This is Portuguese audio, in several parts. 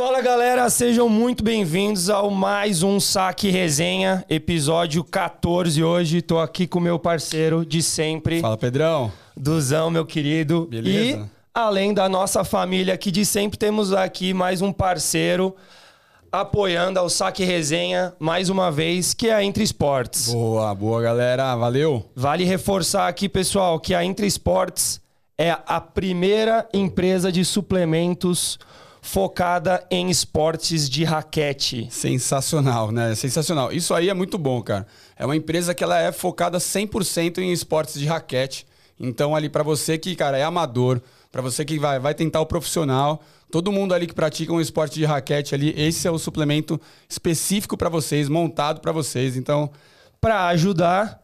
Fala galera, sejam muito bem-vindos ao mais um Saque Resenha, episódio 14 hoje. Tô aqui com meu parceiro de sempre, Fala, Pedrão. Duzão, meu querido. Beleza. E além da nossa família aqui de sempre, temos aqui mais um parceiro apoiando ao Saque Resenha mais uma vez, que é a Entre Esportes. Boa, boa, galera. Valeu. Vale reforçar aqui, pessoal, que a Entre Esportes é a primeira empresa de suplementos focada em esportes de raquete. Sensacional, né? Sensacional. Isso aí é muito bom, cara. É uma empresa que ela é focada 100% em esportes de raquete. Então ali pra você que, cara, é amador, pra você que vai, vai tentar o profissional, todo mundo ali que pratica um esporte de raquete ali, esse é o suplemento específico pra vocês, montado pra vocês. Então, Para ajudar,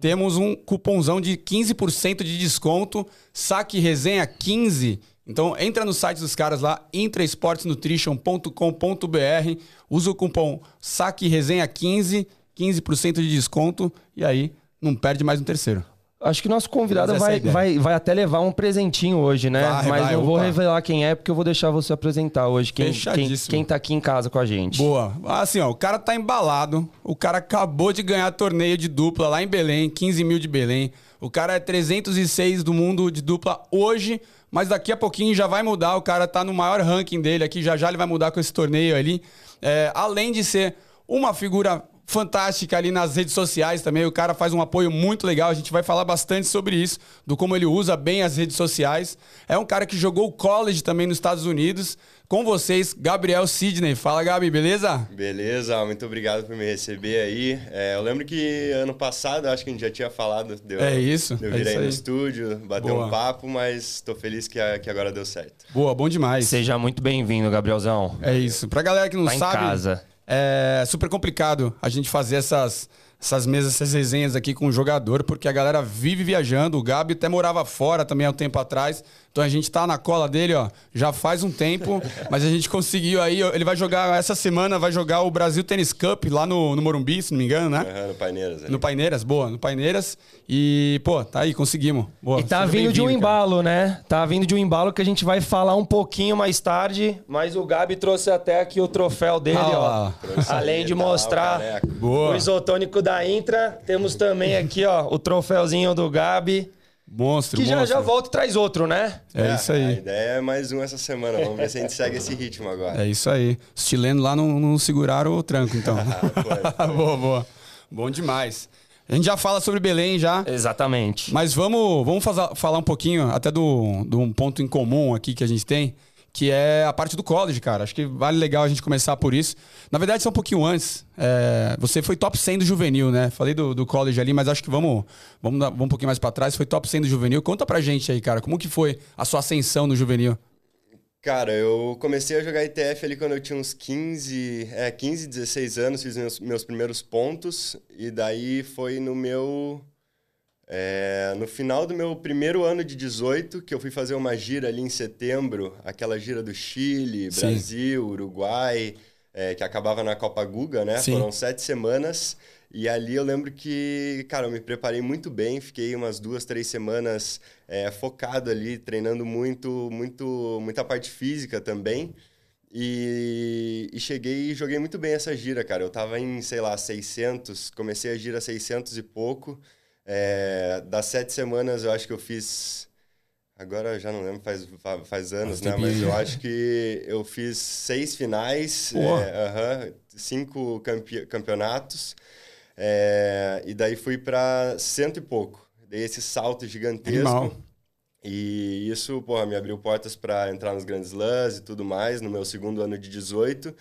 temos um cupomzão de 15% de desconto, saque resenha 15. Então entra no site dos caras lá, intrasportsnutrition.com.br, usa o cupom saque resenha 15, 15% de desconto e aí não perde mais um terceiro. acho que nosso convidado é vai, vai, vai até levar um presentinho hoje, né? Vai, Mas vai, não vou opa. revelar quem é, porque eu vou deixar você apresentar hoje quem, quem, quem tá aqui em casa com a gente. Boa. Assim, ó, o cara tá embalado. O cara acabou de ganhar torneio de dupla lá em Belém, 15 mil de Belém. O cara é 306 do mundo de dupla hoje, mas daqui a pouquinho já vai mudar. O cara tá no maior ranking dele aqui, já já ele vai mudar com esse torneio ali. É, além de ser uma figura fantástica ali nas redes sociais também. O cara faz um apoio muito legal. A gente vai falar bastante sobre isso, do como ele usa bem as redes sociais. É um cara que jogou college também nos Estados Unidos. Com vocês, Gabriel Sidney. Fala, Gabi, beleza? Beleza, muito obrigado por me receber aí. É, eu lembro que ano passado, acho que a gente já tinha falado, deu, É isso, deu é vir isso aí no estúdio, bater um papo, mas tô feliz que, a- que agora deu certo. Boa, bom demais. Seja muito bem-vindo, Gabrielzão. É isso. Pra galera que não Tá em sabe, casa. é super complicado a gente fazer essas, essas mesas, essas resenhas aqui com o jogador, porque a galera vive viajando. O Gabi até morava fora também há um tempo atrás. Então a gente tá na cola dele, ó, já faz um tempo, mas a gente conseguiu aí. Ele vai jogar, essa semana, vai jogar o Brasil Tennis Cup lá no, no Morumbi, se não me engano, né? Aham, no Paineiras. ali. No Paineiras, boa, no Paineiras. E, pô, tá aí, conseguimos. Boa, E tá vindo de um bem-vindo, cara. embalo, né? Tá vindo de um embalo que a gente vai falar um pouquinho mais tarde, mas o Gabi trouxe até aqui o troféu dele, Ah ó. Além de tá, mostrar. Boa. o isotônico da Intra, temos também aqui, ó, o troféuzinho do Gabi, Monstro, que já monstro. já volta e traz outro, né? É, isso A aí. ideia é mais um essa semana. Vamos ver se a gente segue esse ritmo agora. É isso aí. Os chilenos lá não, não seguraram o tranco, então. foi, boa, boa. Bom demais. A gente já fala sobre Belém já. Exatamente. Mas vamos, vamos faza- falar um pouquinho até do, do um ponto em comum aqui que a gente tem, que é a parte do college, cara. Acho que vale legal a gente começar por isso. Na verdade, só um pouquinho antes. é, você foi top 100 do juvenil, né? Falei do, do college ali, mas acho que vamos, vamos, dar- vamos um pouquinho mais pra trás. Foi top 100 do juvenil. Conta pra gente aí, cara, como que foi a sua ascensão no juvenil? Cara, eu comecei a jogar ITF ali quando eu tinha uns 15, é, 15, 16 anos, fiz meus, meus primeiros pontos, e daí foi no meu. É, no final do meu primeiro ano de 18, que eu fui fazer uma gira ali em setembro, aquela gira do Chile, Sim. Brasil, Uruguai, é, que acabava na Copa Guga, né? Sim. Foram sete semanas. E ali eu lembro que, cara, eu me preparei muito bem, fiquei umas duas, três semanas é, focado ali, treinando muito, muito, muita parte física também. E, e cheguei e joguei muito bem essa gira, cara. Eu tava em, sei lá, 600, comecei a gira 600 e pouco. É, das sete semanas eu acho que eu fiz. Agora eu já não lembro, faz, fa- faz anos, né? Mas eu acho que eu fiz seis finais, é, aham, cinco campe- campeonatos. É, e daí fui para cento e pouco. Dei esse salto gigantesco. Animal. E isso, porra, me abriu portas para entrar nos grandes lãs e tudo mais, no meu segundo ano de 18.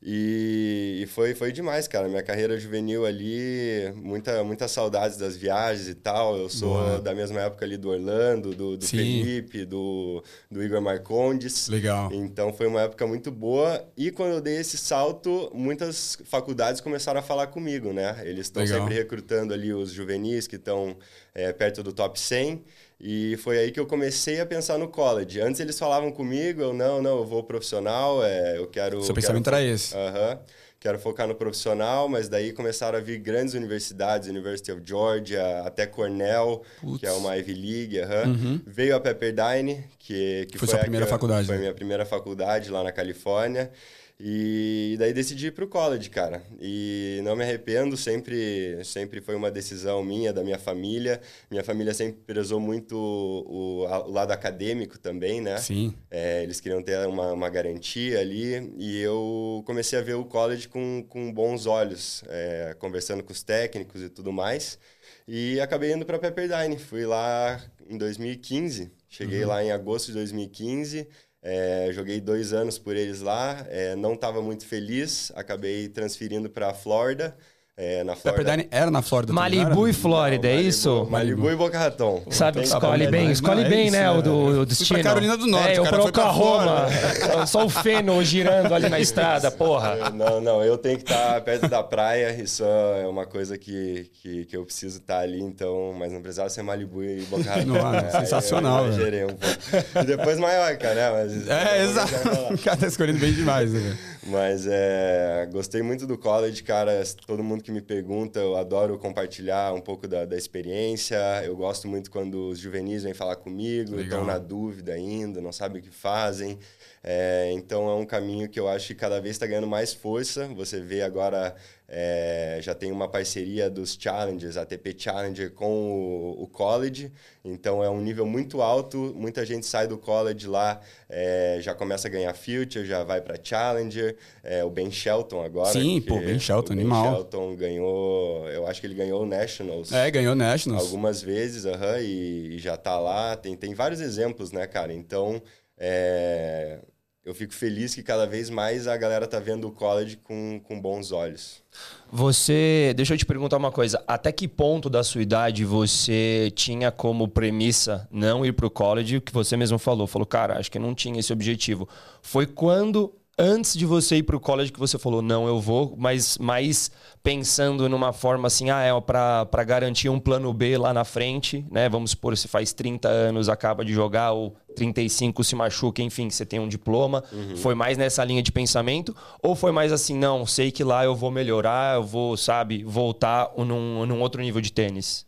E, e foi, foi demais, cara. Minha carreira juvenil ali, muita, muitas saudades das viagens e tal. Eu sou Boa. da mesma época ali do Orlando, do, do. Felipe, do, do Igor Marcondes. Legal. Então foi uma época muito boa. E quando eu dei esse salto, muitas faculdades começaram a falar comigo, né? Eles estão sempre recrutando ali os juvenis que estão é, perto do top 100. E foi aí que eu comecei a pensar no college. Antes eles falavam comigo, eu não, não, eu vou profissional, é, eu quero. Seu eu pensamento quero... era esse. Aham. quero focar no profissional, mas daí começaram a vir grandes universidades, University of Georgia, até Cornell, Putz. que é uma Ivy League, uhum. veio a Pepperdine, que, que foi, foi a primeira faculdade. Foi né? minha primeira faculdade lá na Califórnia. E daí decidi ir pro college, cara. E não me arrependo, sempre, sempre foi uma decisão minha, da minha família. Minha família sempre prezou muito o, o lado acadêmico também, né? Sim. É, eles queriam ter uma, uma garantia ali. E eu comecei a ver o college com, com bons olhos, é, conversando com os técnicos e tudo mais. E acabei indo para Pepperdine. Fui lá em 2015. Cheguei uhum. lá em agosto de 2015. É, joguei dois anos por eles lá, é, não estava muito feliz, acabei transferindo para a Flórida. É, na Flórida. Pepperdine era na Flórida. Malibu e Flórida, não, é Malibu, isso? Malibu, e Boca Raton. Sabe, escolhe bem, escolhe bem, é né, o do o destino. Carolina do Norte, é, eu para Oklahoma. Só o feno girando ali na estrada, porra. É, não, não, eu tenho que estar perto da praia, isso é uma coisa que, que, que eu preciso estar ali, então, mas não precisava ser Malibu e Boca Raton. Não, é, sensacional, eu, eu um pouco. E depois Maiorca, né? Mas, é, exato. O cara tá escolhendo bem demais, né? Mas é, gostei muito do college, cara. Todo mundo que me pergunta, eu adoro compartilhar um pouco da, da experiência. Eu gosto muito quando os juvenis vêm falar comigo, estão na dúvida ainda, não sabem o que fazem. É, então é um caminho que eu acho que cada vez está ganhando mais força. Você vê agora é, já tem uma parceria dos Challengers, ATP Challenger com o, o, college. Então é um nível muito alto. Muita gente sai do college lá, é, já começa a ganhar future, já vai para Challenger. É, o Ben Shelton agora. Sim, pô, Ben Shelton, o ben animal. Shelton ganhou, eu acho que ele ganhou o Nationals. É, ganhou Nationals. Algumas vezes, uh -huh, e, e, já tá lá. Tem, tem vários exemplos, né, cara? Então. É, eu fico feliz que cada vez mais a galera tá vendo o college com, com bons olhos. Você, deixa eu te perguntar uma coisa, até que ponto da sua idade você tinha como premissa não ir pro college, que você mesmo falou, falou, cara, acho que não tinha esse objetivo. Foi quando antes de você ir para o college que você falou, não, eu vou, mas mais pensando numa forma assim, ah, é para garantir um plano B lá na frente, né? Vamos supor, se faz 30 anos, acaba de jogar, ou 35 se machuca, enfim, você tem um diploma. Uhum. Foi mais nessa linha de pensamento? Ou foi mais assim, não, sei que lá eu vou melhorar, eu vou, sabe, voltar num, num outro nível de tênis?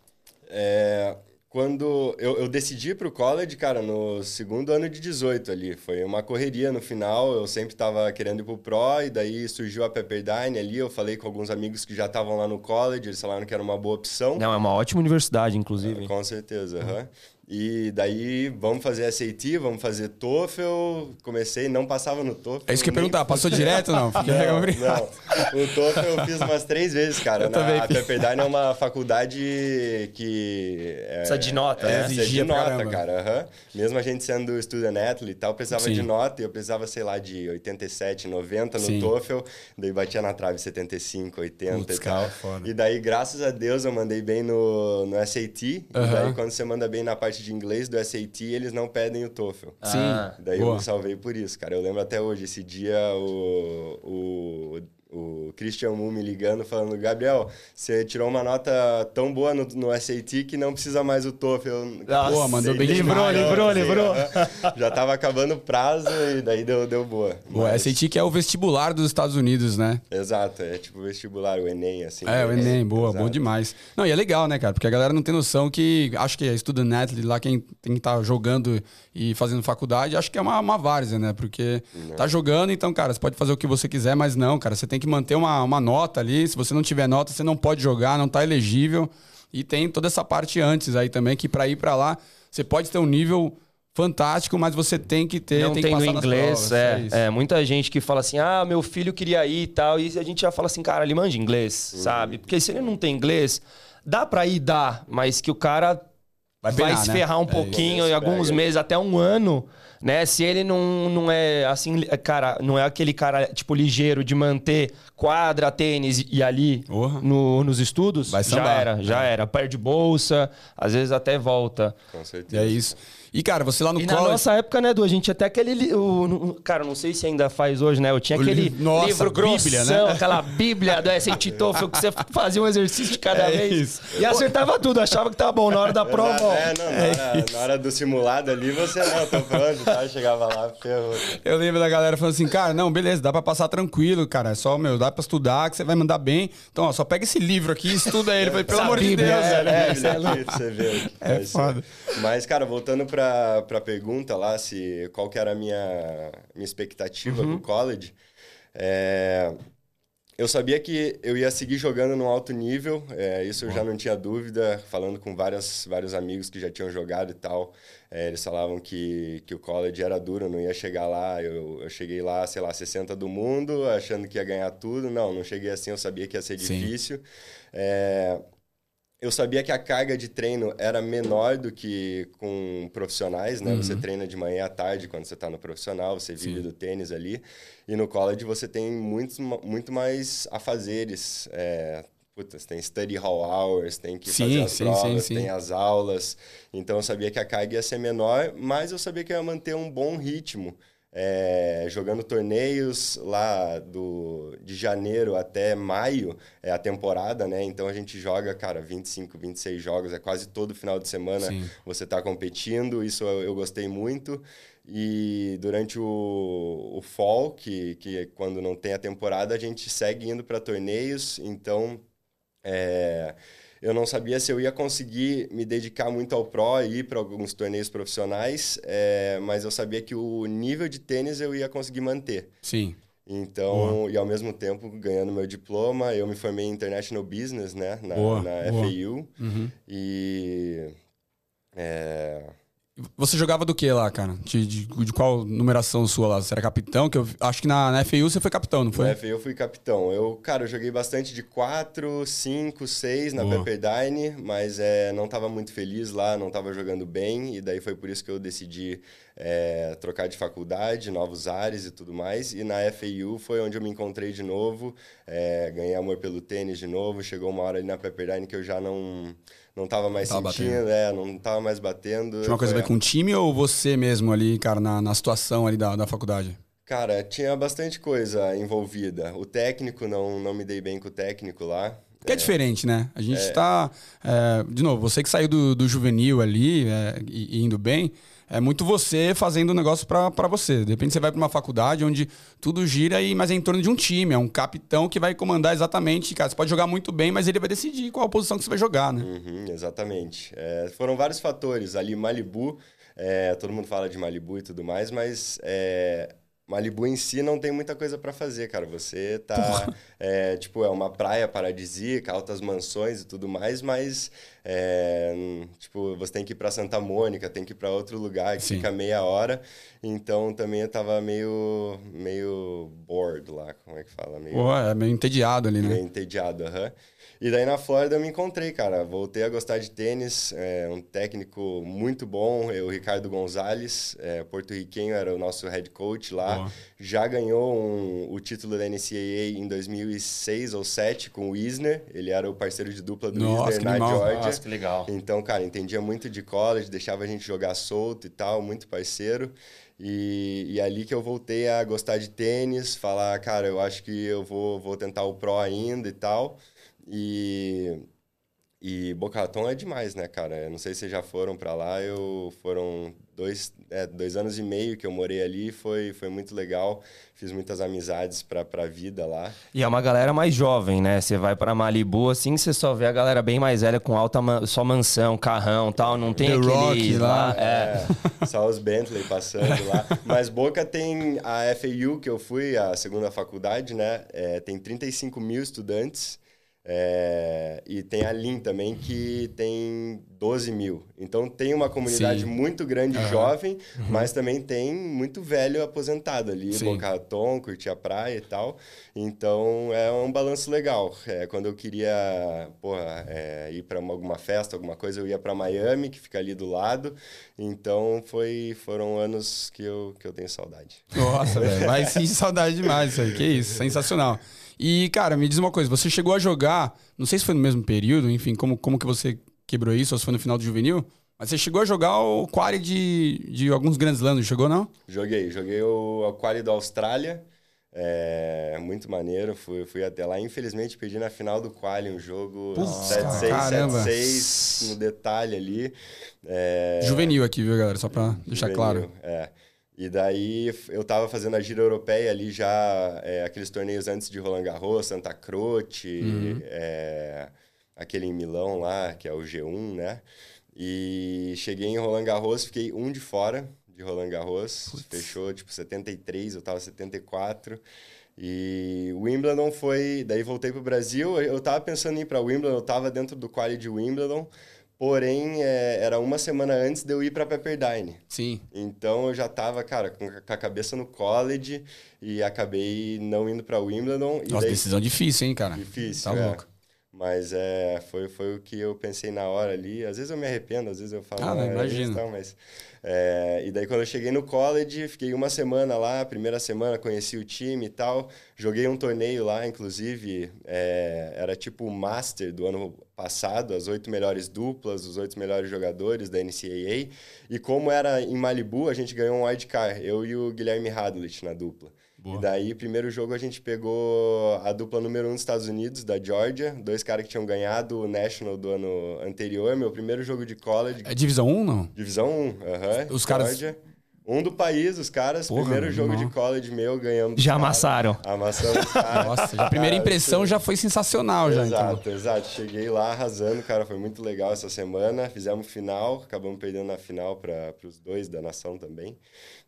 É, quando eu, eu decidi para o college, cara, no segundo ano de 18 ali. Foi uma correria no final, eu sempre estava querendo ir pro pro, e daí surgiu a Pepperdine ali, eu falei com alguns amigos que já estavam lá no college, eles falaram que era uma boa opção. Não, é uma ótima universidade, inclusive. É, com certeza, uhum. E daí, vamos fazer SAT, vamos fazer TOEFL. Comecei, não passava no TOEFL. É isso que eu ia perguntar, passou direto não? Fiquei não, não. O TOEFL eu fiz umas três vezes, cara. Eu Na, a Pepperdine é uma faculdade que... É, precisa de nota, é, né? Precisa de nota, cara. Uhum. Mesmo a gente sendo student athlete e tal, precisava Sim. de nota. E eu precisava, sei lá, de 87, 90 no Sim. TOEFL. Daí batia na trave 75, 80 Putz, e tal. Cara, e daí, graças a Deus, eu mandei bem no, no SAT. Uhum. E daí, quando você manda bem na parte de inglês do SAT, eles não pedem o TOEFL. Sim. Ah, Daí boa. eu me salvei por isso, cara. Eu lembro até hoje, esse dia o, o o Christian Mu me ligando, falando: Gabriel, você tirou uma nota tão boa no, no SAT que não precisa mais o TOEFL. Nossa, Pô, mandou bem Lembrou, lembrou, assim, lembrou. Já tava acabando o prazo e daí deu, deu boa. O Mas... SAT que é o vestibular dos Estados Unidos, né? Exato, é tipo o vestibular, o Enem, assim. É, o Enem, boa, Exato. bom demais. Não, e é legal, né, cara? Porque a galera não tem noção que. Acho que Student Athlete lá, quem tem que estar tá jogando e fazendo faculdade, acho que é uma, uma várzea, né? Porque não. tá jogando, então, cara, você pode fazer o que você quiser, mas não, cara, você tem que manter uma, uma nota ali. Se você não tiver nota, você não pode jogar, não tá elegível. E tem toda essa parte antes aí também, que para ir para lá, você pode ter um nível fantástico, mas você tem que ter. Não tem, tem no inglês, é, é, é, Muita gente que fala assim, ah, meu filho queria ir e tal, e a gente já fala assim, cara, ele manja inglês, uhum. sabe? Porque se ele não tem inglês, dá para ir, dá, mas que o cara vai, pegar, vai se né? ferrar um é, pouquinho, em alguns meses, até um ano né? Se ele não, não é assim, cara, não é aquele cara, tipo, ligeiro de manter quadra, tênis e ali no, nos estudos, já era, já é. era. Perde bolsa, às vezes até volta. Com certeza. E é isso. E, cara, você lá no e college... na nossa época, né, Edu, a gente até aquele... O, cara, não sei se ainda faz hoje, né? Eu tinha aquele nossa, livro grossão, Bíblia, né? aquela bíblia do SAT TOEFL, que você fazia um exercício de cada é vez. Isso. E acertava tudo, achava que tava bom. Na hora da prova, bom. É, não, na, É hora, na hora do simulado ali, você não, tô pronto, tá? Chegava lá, ferrou. Eu lembro da galera falando assim, cara, não, beleza, dá pra passar tranquilo, cara. É só, meu, dá pra estudar, que você vai mandar bem. Então, ó, só pega esse livro aqui e estuda ele. Eu falei, pelo Essa amor de Bíblia, Deus. é, velho. é, que É vai ser. foda. Mas, cara, voltando pra, pra pergunta lá, se, qual que era a minha, minha expectativa Uhum. com o college, é, eu sabia que eu ia seguir jogando no alto nível, é, isso eu já não tinha dúvida, falando com várias, vários amigos que já tinham jogado e tal, é, eles falavam que, que o college era duro, não ia chegar lá, eu, eu cheguei lá, sei lá, 60 do mundo, achando que ia ganhar tudo, não, não cheguei assim, eu sabia que ia ser Sim. difícil, é, eu sabia que a carga de treino era menor do que com profissionais, né? Você treina de manhã à tarde quando você está no profissional, você vive Sim. do tênis ali. E no college você tem muitos, muito mais afazeres. É, você tem study hall hours, tem que Sim, fazer as sim, provas, sim. tem as aulas. Então eu sabia que a carga ia ser menor, mas eu sabia que eu ia manter um bom ritmo. É, jogando torneios lá do, de janeiro até maio é a temporada, né? Então a gente joga, cara, 25, 26 jogos, é quase todo final de semana Sim. você tá competindo, isso eu, eu gostei muito. E durante o, o fall, que, que é quando não tem a temporada, a gente segue indo para torneios, então é, eu não sabia se eu ia conseguir me dedicar muito ao pro e ir para alguns torneios profissionais, é, mas eu sabia que o nível de tênis eu ia conseguir manter. Sim. Então, e ao mesmo tempo ganhando meu diploma, eu me formei em International Business, né, na, Boa, na boa. FAU. Uhum. E é, Você jogava do que lá, cara? De, de, de qual numeração sua lá? Você era capitão? Que eu acho que na, na FAU você foi capitão, não foi? Na FA eu fui capitão. Eu, cara, eu joguei bastante de 4, 5, 6 na Boa. Pepperdine, mas é, não estava muito feliz lá, não estava jogando bem, e daí foi por isso que eu decidi é, trocar de faculdade, novos ares e tudo mais. E na FAU foi onde eu me encontrei de novo, é, ganhei amor pelo tênis de novo. Chegou uma hora ali na Pepperdine que eu já não não tava mais Tava sentindo, é, não tava mais batendo. Tinha uma coisa a ver com o time ou você mesmo ali, cara, na, na situação ali da, da faculdade? Cara, tinha bastante coisa envolvida. O técnico, não, não me dei bem com o técnico lá. Que é, diferente, né? A gente tá. é, de novo, você que saiu do, do juvenil ali é, e indo bem, é muito você fazendo o negócio pra você. De repente você vai pra uma faculdade onde tudo gira, e, mas é em torno de um time. É um capitão que vai comandar exatamente. Cara, você pode jogar muito bem, mas ele vai decidir qual a posição que você vai jogar, né? Uhum, exatamente. É, foram vários fatores. Ali, Malibu, é, todo mundo fala de Malibu e tudo mais, mas é, Malibu em si não tem muita coisa para fazer, cara. Você tá. É, tipo, é uma praia paradisíaca, altas mansões e tudo mais, mas. é, tipo, você tem que ir para Santa Mônica, tem que ir para outro lugar que Sim. fica meia hora. Então também eu tava meio. meio bored lá, como é que fala? Meio, Pô, é meio entediado ali, né? meio entediado, aham. E daí na Flórida eu me encontrei, cara. Voltei a gostar de tênis, é, um técnico muito bom, é, o Ricardo Gonzalez, é, porto-riquenho, era o nosso head coach lá. Boa. Já ganhou um- o título da NCAA em 2006 ou 2007 com o Isner. Ele era o parceiro de dupla do Nossa, Isner na animal. Georgia. Nossa, que legal. Então, cara, entendia muito de college, deixava a gente jogar solto e tal, muito parceiro. E, e ali que eu voltei a gostar de tênis, falar, cara, eu acho que eu vou, vou tentar o pro ainda e tal. E, e Boca Raton é demais, né, cara? Eu não sei se vocês já foram pra lá, eu foram dois, é, dois anos e meio que eu morei ali, foi, foi muito legal. Fiz muitas amizades pra, pra vida lá. E é uma galera mais jovem, né? Você vai pra Malibu, assim, você só vê a galera bem mais velha com alta, ma- só mansão, carrão tal. Não tem The aquele Rock lá. É. É, só os Bentley passando lá. Mas Boca tem a FAU, que eu fui, a segunda faculdade, né? É, tem 35 mil estudantes. É, e tem a Lin também, que tem 12 mil. Então tem uma comunidade Sim. muito grande jovem, mas também tem muito velho aposentado ali, Sim. Boca Raton, curtir a praia e tal. Então é um balanço legal. É, quando eu queria porra, é, ir para alguma festa, alguma coisa, eu ia para Miami, que fica ali do lado. Então foi, foram anos que eu, que eu tenho saudade. Nossa, velho. Vai sim, saudade demais isso aí. Que isso, sensacional. E, cara, me diz uma coisa. Você chegou a jogar, não sei se foi no mesmo período, enfim, como, como que você quebrou isso, ou se foi no final do juvenil, mas você chegou a jogar o quali de, de alguns grandes lãs, chegou, não? Joguei, joguei o, o quali da Austrália. É, muito maneiro, fui, fui até lá. Infelizmente, perdi na final do quali um jogo Putz, 7-6, caramba. 7-6 no detalhe ali. É, Juvenil aqui, viu, galera? Só pra deixar juvenil, claro. É. E daí eu tava fazendo a gira europeia ali já, é, aqueles torneios antes de Roland Garros, Santa Croce, Uhum. é, aquele em Milão lá, que é o G1, né? E cheguei em Roland Garros, fiquei um de fora de Roland Garros, fechou tipo 73, eu tava 74. E Wimbledon foi, daí voltei pro Brasil, eu tava pensando em ir para Wimbledon, eu tava dentro do quali de Wimbledon, porém é, era uma semana antes de eu ir para Pepperdine. Sim. Então eu já tava, cara, com a cabeça no college e acabei não indo para Wimbledon. Nossa, daí, decisão difícil, hein, cara? difícil, Tá é. louco. Mas é, foi, foi o que eu pensei na hora ali. Às vezes eu me arrependo, às vezes eu falo, Ah, não, "Ah, é imagino." questão", mas é, e daí quando eu cheguei no college, fiquei uma semana lá, primeira semana conheci o time e tal. Joguei um torneio lá, inclusive, é, era tipo o Master do ano passado, as oito melhores duplas, os oito melhores jogadores da NCAA. E como era em Malibu, a gente ganhou um wildcard, eu e o Guilherme Hadlich na dupla. Boa. E daí, primeiro jogo, a gente pegou a dupla número um dos Estados Unidos, da Georgia. Dois caras que tinham ganhado o National do ano anterior. Meu primeiro jogo de college, É divisão 1, não? divisão 1. aham, Os caras- Georgia. Um do país, os caras. Porra, primeiro jogo irmão. de college meu, ganhamos. Já caras. amassaram. Amassamos os caras. Nossa, a primeira Cara, impressão já foi sensacional, já, então. Exato, exato. Cheguei lá arrasando, cara, foi muito legal essa semana. Fizemos final, acabamos perdendo na final para os dois da nação também.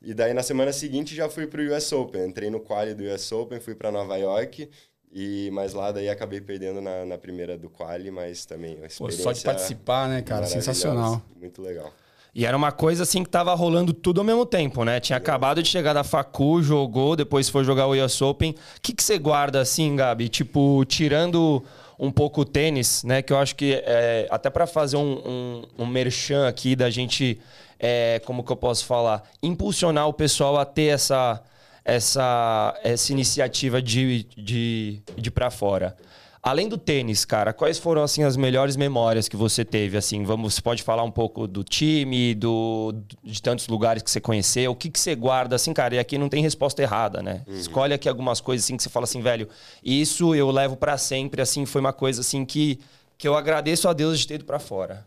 E daí na semana seguinte já fui para o US Open. Entrei no quali do US Open, fui para Nova York. E mas lá daí acabei perdendo na, na primeira do quali, mas também Pô, experiência só de participar, né, cara? Sensacional. Muito legal. E era uma coisa assim que tava rolando tudo ao mesmo tempo, né? Tinha acabado de chegar da Facu, jogou, depois foi jogar o US Open. O que, que você guarda assim, Gabi? Tipo, tirando um pouco o tênis, né? Que eu acho que é, até para fazer um, um, um merchan aqui da gente, é, como que eu posso falar? Impulsionar o pessoal a ter essa, essa, essa iniciativa de, de, de para fora. Além do tênis, cara, quais foram assim as melhores memórias que você teve? Assim, vamos, você pode falar um pouco do time, do de tantos lugares que você conheceu. O que que você guarda assim, cara? E aqui não tem resposta errada, né? Escolhe aqui algumas coisas assim que você fala assim, velho. Isso eu levo pra sempre. Assim, foi uma coisa assim que que eu agradeço a Deus de ter ido pra fora.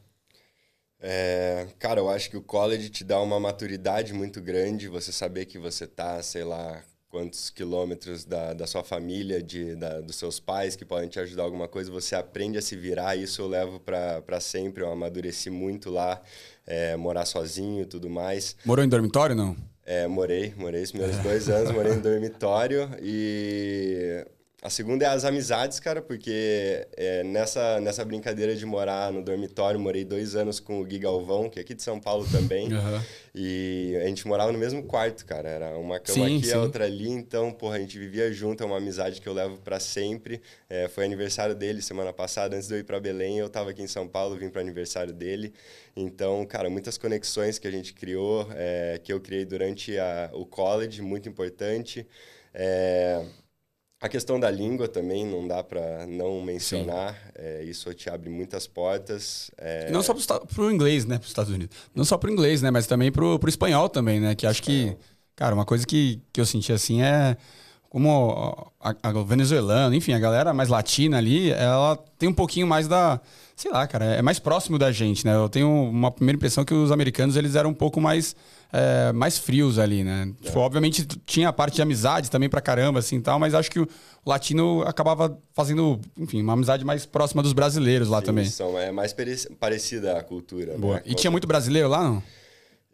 É, cara, eu acho que o college te dá uma maturidade muito grande, você saber que você tá, sei lá, quantos quilômetros da, da sua família, de, da, dos seus pais que podem te ajudar alguma coisa, você aprende a se virar, isso eu levo para sempre, eu amadureci muito lá, é, morar sozinho e tudo mais. Morou em dormitório, não? É, morei, morei os meus dois anos, morei em dormitório e a segunda é as amizades, cara, porque é, nessa, nessa brincadeira de morar no dormitório, morei dois anos com o Gui Galvão, que é aqui de São Paulo também, Aham. e a gente morava no mesmo quarto, cara, era uma cama Sim, aqui, sim. a outra ali, então, porra, a gente vivia junto, é uma amizade que eu levo para sempre, É, foi aniversário dele semana passada, antes de eu ir para Belém, eu tava aqui em São Paulo, vim para aniversário dele, então, cara, muitas conexões que a gente criou, é, que eu criei durante a, o college, muito importante. É, a questão da língua também não dá para não mencionar. É, isso te abre muitas portas. É, Não só esta- pro inglês, né? Pros Estados Unidos. Não só pro inglês, né? Mas também pro, pro espanhol também, né? Que acho que, cara, uma coisa que, que eu senti assim é como a, a, o venezuelano, enfim, a galera mais latina ali, ela tem um pouquinho mais da. Sei lá, cara, é mais próximo da gente, né? Eu tenho uma primeira impressão que os americanos eles eram um pouco mais, é, mais frios ali, né? Tipo, obviamente tinha a parte de amizade também pra caramba, assim tal, mas acho que o latino acabava fazendo, enfim, uma amizade mais próxima dos brasileiros lá sim, também. São, é mais pare- parecida a cultura. Boa. né? E tinha muito brasileiro lá, não?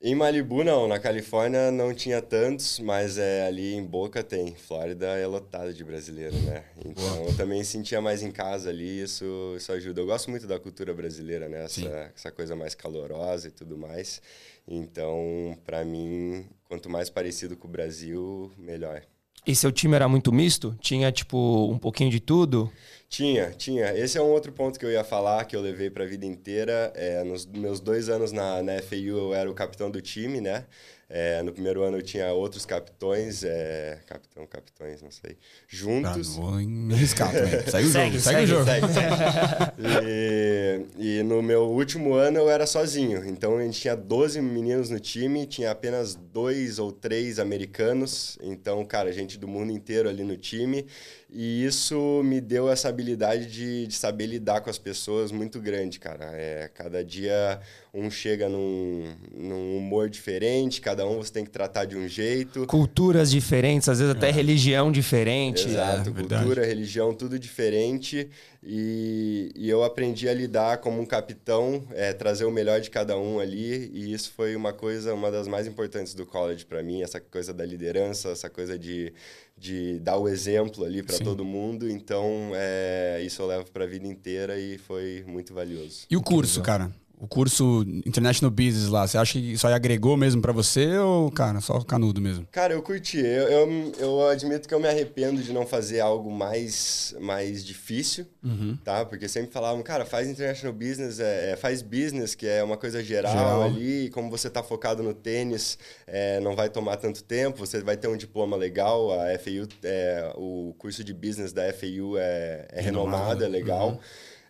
Em Malibu, não. Na Califórnia não tinha tantos, mas é, ali em Boca tem. Flórida é lotada de brasileiro, né? Então eu também sentia mais em casa ali, isso, isso ajuda. Eu gosto muito da cultura brasileira, né? Sim. Essa, essa coisa mais calorosa e tudo mais. Então, para mim, quanto mais parecido com o Brasil, melhor. E seu time era muito misto? Tinha, tipo, um pouquinho de tudo? Tinha, tinha. Esse é um outro ponto que eu ia falar, que eu levei para a vida inteira. É, nos meus dois anos na, na FAU, eu era o capitão do time, né? É, no primeiro ano eu tinha outros capitões, é, capitão, capitões, não sei, juntos. Ah, vou me arriscar também. Segue o Segue, jogo, segue, o jogo. Segue, segue. e, e no meu último ano eu era sozinho. Então a gente tinha 12 meninos no time, tinha apenas dois ou três americanos. Então, cara, gente do mundo inteiro ali no time. E isso me deu essa habilidade de, de saber lidar com as pessoas muito grande, cara. É, cada dia um chega num, num humor diferente, cada um você tem que tratar de um jeito. Culturas diferentes, às vezes até religião diferente. Exato, é, verdade. cultura, religião, tudo diferente. E, e eu aprendi a lidar como um capitão, é, trazer o melhor de cada um ali. E isso foi uma coisa, uma das mais importantes do college para mim, essa coisa da liderança, essa coisa de, de dar o exemplo ali para todo mundo. Então, é, isso eu levo para a vida inteira e foi muito valioso. E o curso, cara? O curso International Business lá, você acha que isso aí agregou mesmo pra você ou, cara, só canudo mesmo? Cara, eu curti. Eu, eu, eu admito que eu me arrependo de não fazer algo mais, mais difícil, tá? Porque sempre falavam, cara, faz international business, é, é, faz business, que é uma coisa geral, Geral. ali. Como você tá focado no tênis, é, não vai tomar tanto tempo. Você vai ter um diploma legal. A FAU, é, o curso de business da FAU é, é renomado, é legal.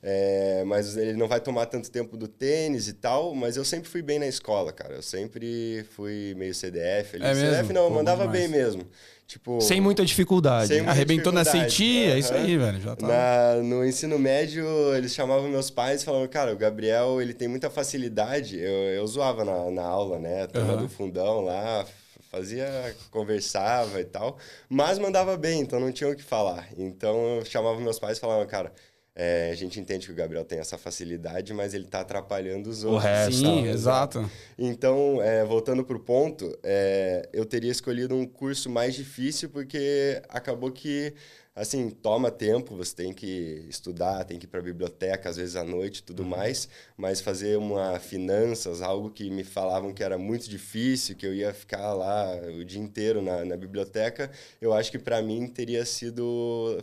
É, mas ele não vai tomar tanto tempo do tênis e tal, mas eu sempre fui bem na escola, cara. Eu sempre fui meio CDF. Ali. É mesmo? CDF não, eu Pô, mandava demais. bem mesmo. Tipo, Sem muita dificuldade. Sem muita Arrebentou na dificuldade. CIT, é isso aí, velho. Já tá. na- no ensino médio, eles chamavam meus pais e falavam, cara, o Gabriel, ele tem muita facilidade. Eu, eu zoava na, na aula, né? A turma Aham. do fundão lá, fazia, conversava e tal, mas mandava bem, então não tinha o que falar. Então eu chamava meus pais e falava, cara, é, a gente entende que o Gabriel tem essa facilidade, mas ele tá atrapalhando os outros. resto. Sim, Tá? exato. Então, é, voltando pro ponto, é, eu teria escolhido um curso mais difícil porque acabou que, assim, toma tempo, você tem que estudar, tem que ir para a biblioteca, às vezes à noite tudo mais, mas fazer uma finanças, algo que me falavam que era muito difícil, que eu ia ficar lá o dia inteiro na, na biblioteca, eu acho que para mim teria sido,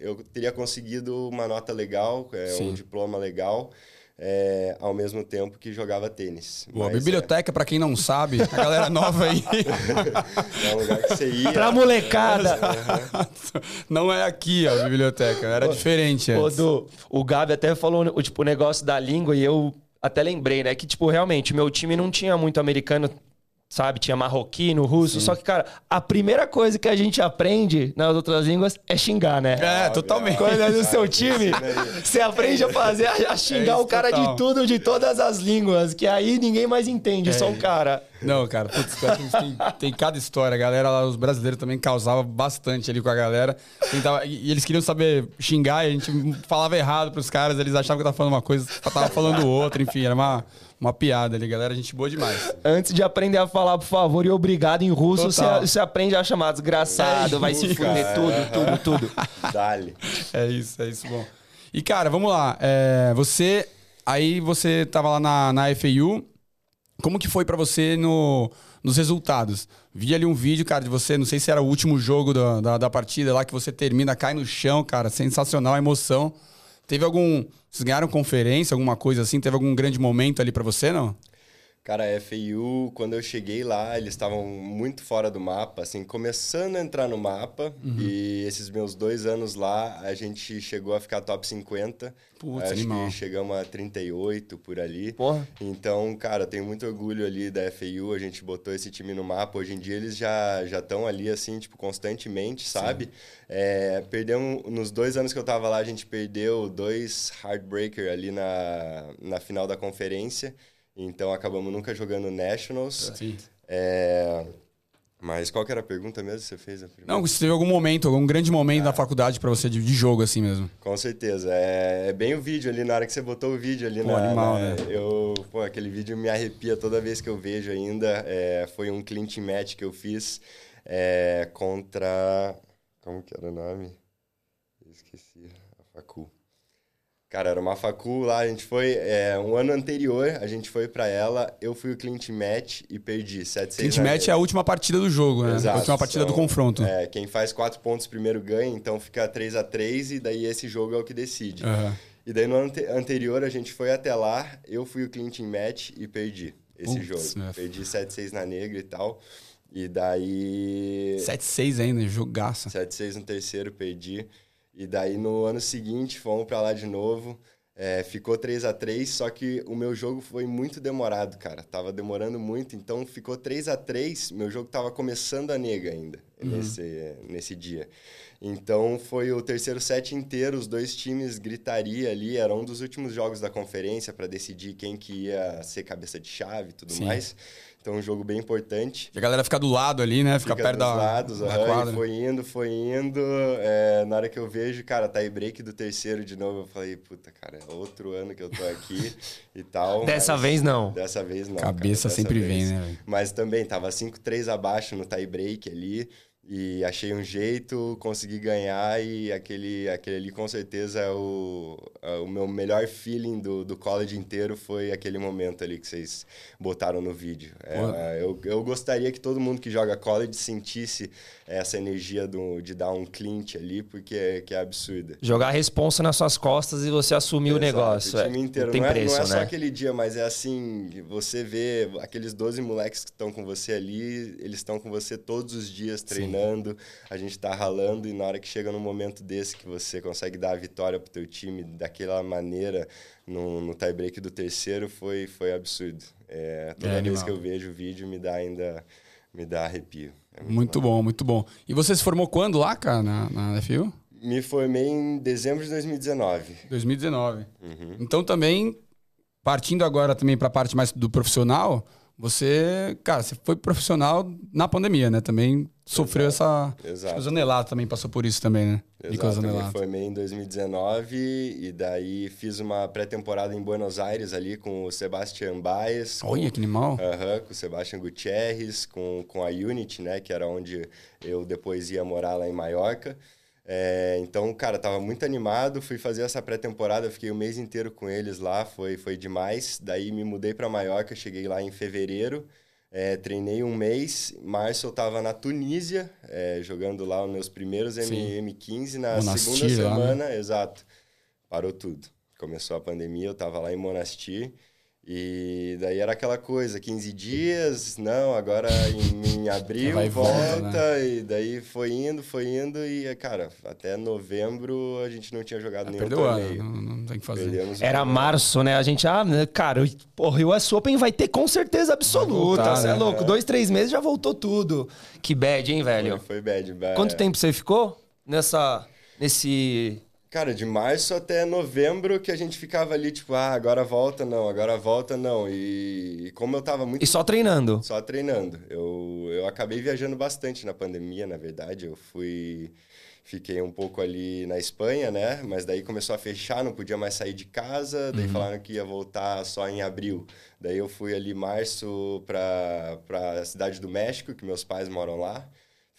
eu teria conseguido uma nota legal, é, um diploma legal, é, ao mesmo tempo que jogava tênis. Boa, Mas, biblioteca, pra quem não sabe, a galera nova aí. É, é um lugar que você ia. Pra molecada. não é aqui, a biblioteca. Era diferente Ô, antes. Du, o Gabi até falou o, tipo, o negócio da língua e eu até lembrei, né? Que, tipo, realmente, meu time não tinha muito americano, sabe? Tinha marroquino, russo. Só que, cara, a primeira coisa que a gente aprende nas outras línguas é xingar, né? É, totalmente. Quando é do seu time, você aprende a fazer, a xingar É isso o cara total. de tudo, de todas as línguas, que aí ninguém mais entende, só É. o cara. Não, cara, putz, tem, tem cada história. A galera lá, os brasileiros também causavam bastante ali com a galera. Tentava- e, e eles queriam saber xingar e a gente falava errado pros caras. Eles achavam que eu tava falando uma coisa, tava falando outra. Enfim, era uma, uma piada ali. Galera, gente boa demais. Antes de aprender a falar por favor e obrigado em russo, você, você aprende a chamar desgraçado, É vai se fuder tudo, tudo, tudo. Dali. É isso, é isso, bom. E, cara, vamos lá. É, você. Aí você tava lá na, na FAU. Como que foi pra você no, nos resultados? Vi ali um vídeo, cara, de você, não sei se era o último jogo da, da, da partida lá, que você termina, cai no chão, cara. Sensacional a emoção. Teve algum. Vocês ganharam conferência, alguma coisa assim? Teve algum grande momento ali pra você, não? Cara, a FIU, quando eu cheguei lá, eles estavam muito fora do mapa, assim, começando a entrar no mapa. Uhum. E esses meus dois anos lá, a gente chegou a ficar top 50. Putz, Acho animal. que chegamos a 38 por ali. Porra. Então, cara, eu tenho muito orgulho ali da FAU, a gente botou esse time no mapa. Hoje em dia eles já já estão ali, assim, tipo, constantemente, sabe? É, perdemos, nos dois anos que eu tava lá, a gente perdeu dois Heartbreaker ali na, na final da conferência. Então, acabamos nunca jogando Nationals. Sim. É, mas qual que era a pergunta mesmo que você fez? Não, se teve algum momento, algum grande momento na faculdade pra você de, de jogo, assim mesmo. Com certeza. É, é bem o vídeo ali, na hora que você botou o vídeo ali Pô, na. animal, na- né? Eu, pô, aquele vídeo me arrepia toda vez que eu vejo ainda. É, foi um clinch match que eu fiz é, contra. Como que era o nome? Eu Esqueci. A Facu. Cara, era uma facu lá, a gente foi. É, um ano anterior, a gente foi pra ela, eu fui o clinch match e perdi 7 Clint match é a última partida do jogo, né? Exato, a última partida do são- confronto. É, quem faz quatro pontos primeiro ganha, então fica 3 a 3 e daí esse jogo é o que decide. Aham. E daí no ano ante- anterior a gente foi até lá, eu fui o clinching match e perdi. esse Putz, jogo. né? Perdi 7-6 na negra e tal. E daí. 7-6 ainda, jogaça. 7-6 no terceiro, perdi. E daí no ano seguinte fomos pra lá de novo. É, ficou 3 a 3 só que o meu jogo foi muito demorado, cara. Tava demorando muito, então ficou 3 a 3 Meu jogo tava começando a nega ainda, nesse, nesse dia. Então foi o terceiro set inteiro, os dois times gritaria ali. Era um dos últimos jogos da conferência para decidir quem que ia ser cabeça de chave e tudo Sim. mais. Então, um jogo bem importante. E a galera fica do lado ali, né? Fica, Fica perto dos da, lados, da aham, e quadra. foi indo, foi indo. é, na hora que eu vejo, cara, tie break do terceiro de novo, eu falei, puta, cara, é outro ano que eu tô aqui e tal. Dessa mas vez não. Dessa vez não. Cabeça cara, dessa sempre vez. vem, né? Mas também, tava 5-3 abaixo no tie break ali. E achei um jeito, consegui ganhar e aquele, aquele ali com certeza é o, é o meu melhor feeling do, do college inteiro foi aquele momento ali que vocês botaram no vídeo. É, Pô. eu, eu gostaria que todo mundo que joga college sentisse essa energia do, de dar um clinch ali, porque é, que é absurda. Jogar a responsa nas suas costas e você assumir o negócio. O time é. inteiro. Não tem não, é, preço, não é só né? aquele dia, mas é assim, você vê aqueles 12 moleques que estão com você ali, eles estão com você todos os dias treinando, a gente tá ralando e na hora que chega num momento desse que você consegue dar a vitória pro teu time daquela maneira no, no tie-break do terceiro, foi, foi absurdo. É, toda É vez animal. que eu vejo o vídeo me dá ainda me dá arrepio. É Muito bom, muito bom. E você se formou quando lá, cara, na, na FU? Me formei em dezembro de 2019. 2019. Uhum. Então também, partindo agora também para a parte mais do profissional, você, cara, você foi profissional na pandemia, né? Também sofreu essa. Acho que Exato. o Zanelato também passou por isso também, né? Exato, eu me Zanelato. formei em 2019 e daí fiz uma pré-temporada em Buenos Aires ali com o Sebastian Baez, com, Olha que animal. Aham, com o Sebastian Gutierrez, com, com a Unity, né, que era onde eu depois ia morar lá em Maiorca. É, então, cara, tava muito animado, fui fazer essa pré-temporada, fiquei o mês inteiro com eles lá, foi, foi demais. Daí me mudei para Maiorca, cheguei lá em fevereiro, é, treinei um mês. Março eu tava na Tunísia, é, jogando lá os meus primeiros Sim. M15 na Monastir segunda lá, né? semana, exato. Parou tudo. Começou a pandemia, eu tava lá em Monastir. E daí era aquela coisa, 15 dias, não, agora em, em abril Vai e volta, volta, né? e daí foi indo, foi indo, e, cara, até novembro a gente não tinha jogado nenhum Ah, Perdeu o ano, torneio. não, não tem o que fazer. Perdemos Era torneio. março, né? A gente, ah, né, cara, o Rio US Open vai ter com certeza absoluta. voltar, Você né? é louco? Dois, três meses já voltou tudo. Que bad, hein, velho? Foi, foi bad. ba- Quanto tempo você ficou nessa. nesse. Cara, de março até novembro que a gente ficava ali, tipo, ah, agora volta, não, agora volta, não. E, e como eu tava muito E só treinando. Só treinando. Eu, eu acabei viajando bastante na pandemia, na verdade. Eu fui. Fiquei um pouco ali na Espanha, né? Mas daí começou a fechar, não podia mais sair de casa. Daí falaram que ia voltar só em abril. Daí eu fui ali março para a cidade do México, que meus pais moram lá.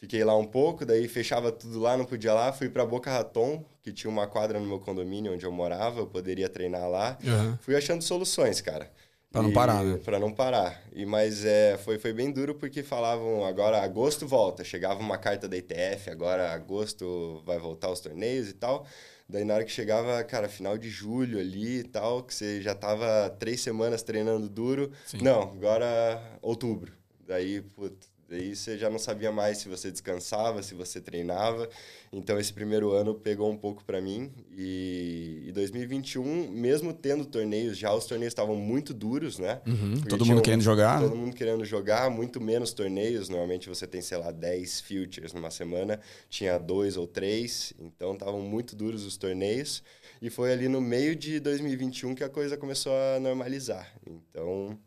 Fiquei lá um pouco, daí fechava tudo lá, não podia lá. Fui para Boca Raton, que tinha uma quadra no meu condomínio onde eu morava, eu poderia treinar lá. Aham. Fui achando soluções, cara. Pra não parar, né? Pra não parar. E, mas é, foi, foi bem duro porque falavam agora agosto volta. Chegava uma carta da ITF, agora agosto vai voltar os torneios e tal. Daí na hora que chegava, cara, final de julho ali e tal, que você já tava três semanas treinando duro. Sim. Não, agora outubro. Daí, puta, daí você já não sabia mais se você descansava, se você treinava. Então esse primeiro ano pegou um pouco pra mim. E, e 2021, mesmo tendo torneios, já os torneios estavam muito duros, né? Uhum, todo mundo querendo jogar. Todo mundo querendo jogar, muito menos torneios. Normalmente você tem, sei lá, 10 futures numa semana. Tinha dois ou três. Então estavam muito duros os torneios. E foi ali no meio de 2021 que a coisa começou a normalizar. Então,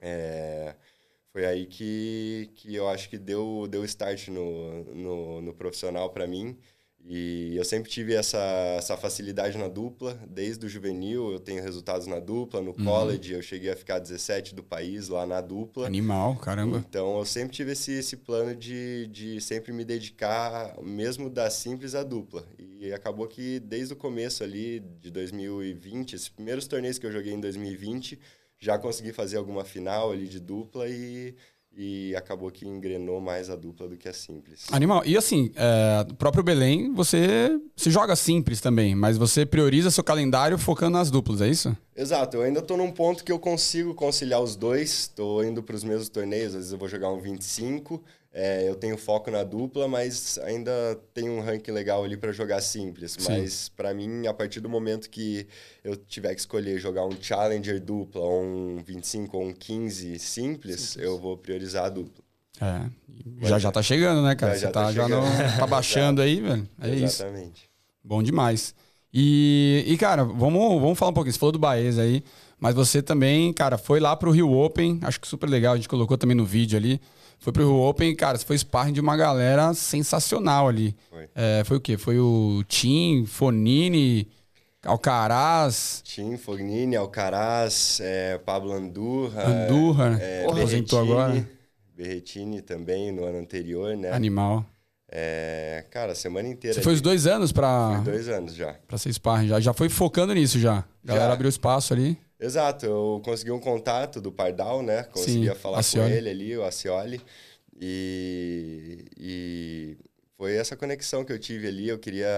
é, foi aí que, que eu acho que deu, deu start no, no, no profissional para mim. E eu sempre tive essa, essa facilidade na dupla, desde o juvenil eu tenho resultados na dupla, no college eu cheguei a ficar 17 do país lá na dupla. Animal, caramba. Então eu sempre tive esse, esse plano de, de sempre me dedicar, mesmo da simples à dupla. E acabou que desde o começo ali de 2020, esses primeiros torneios que eu joguei em 2020, já consegui fazer alguma final ali de dupla e, e acabou que engrenou mais a dupla do que a simples. Animal. E assim, é, o próprio Belém, você se joga simples também, mas você prioriza seu calendário focando nas duplas, é isso? Exato, eu ainda tô num ponto que eu consigo conciliar os dois. Tô indo para os mesmos torneios, às vezes eu vou jogar um 25, é, eu tenho foco na dupla, mas ainda tenho um ranking legal ali para jogar simples. Sim. Mas para mim, a partir do momento que eu tiver que escolher jogar um Challenger dupla, ou um 25 ou um 15 simples, simples. eu vou priorizar a dupla. É. Já já tá chegando, né, cara? Já, Você já tá, tá já não, tá baixando aí, velho. É Exatamente. isso. Exatamente. Bom demais. E, e, cara, vamos, vamos falar um pouquinho. Você falou do Baez aí, mas você também, cara, foi lá pro Rio Open. Acho que super legal. A gente colocou também no vídeo ali. Foi pro Rio Open, cara, você foi sparring de uma galera sensacional ali. Foi, é, foi o quê? Foi o Tim, Fonini, Alcaraz. Tim, Fognini, Alcaraz, é, Pablo Andurra. Andurra, é, aposentou agora. Berretini também no ano anterior, né? Animal. É, cara, semana inteira. Você foi os dois anos pra. Foi dois anos já. Pra ser sparring, já, já foi focando nisso já. A galera já. abriu espaço ali. Exato, eu consegui um contato do Pardal, né? Conseguia Sim, falar Acioli. com ele ali, o Acioli. E, e foi essa conexão que eu tive ali. Eu queria.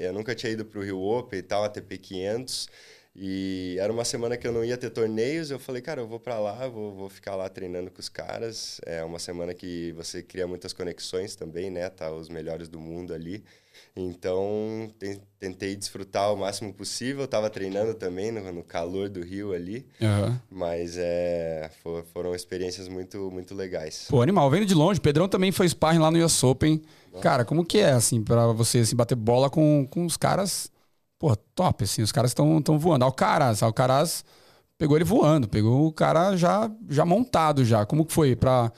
Eu nunca tinha ido para o Rio Open e tal, ATP 500. E era uma semana que eu não ia ter torneios. Eu falei, cara, eu vou para lá, vou, vou ficar lá treinando com os caras. É uma semana que você cria muitas conexões também, né? Tá os melhores do mundo ali. Então, tentei desfrutar o máximo possível. Estava treinando também no, no, calor do Rio ali. Uhum. Mas é, for, foram experiências muito, muito legais. Pô, animal, vendo de longe, Pedrão também foi sparring lá no US Open. Nossa. Cara, como que é, assim, para você assim, bater bola com, com os caras, pô, top, assim, os caras estão voando. Alcaraz, Alcaraz pegou ele voando, pegou o cara já, já montado já. Como que foi para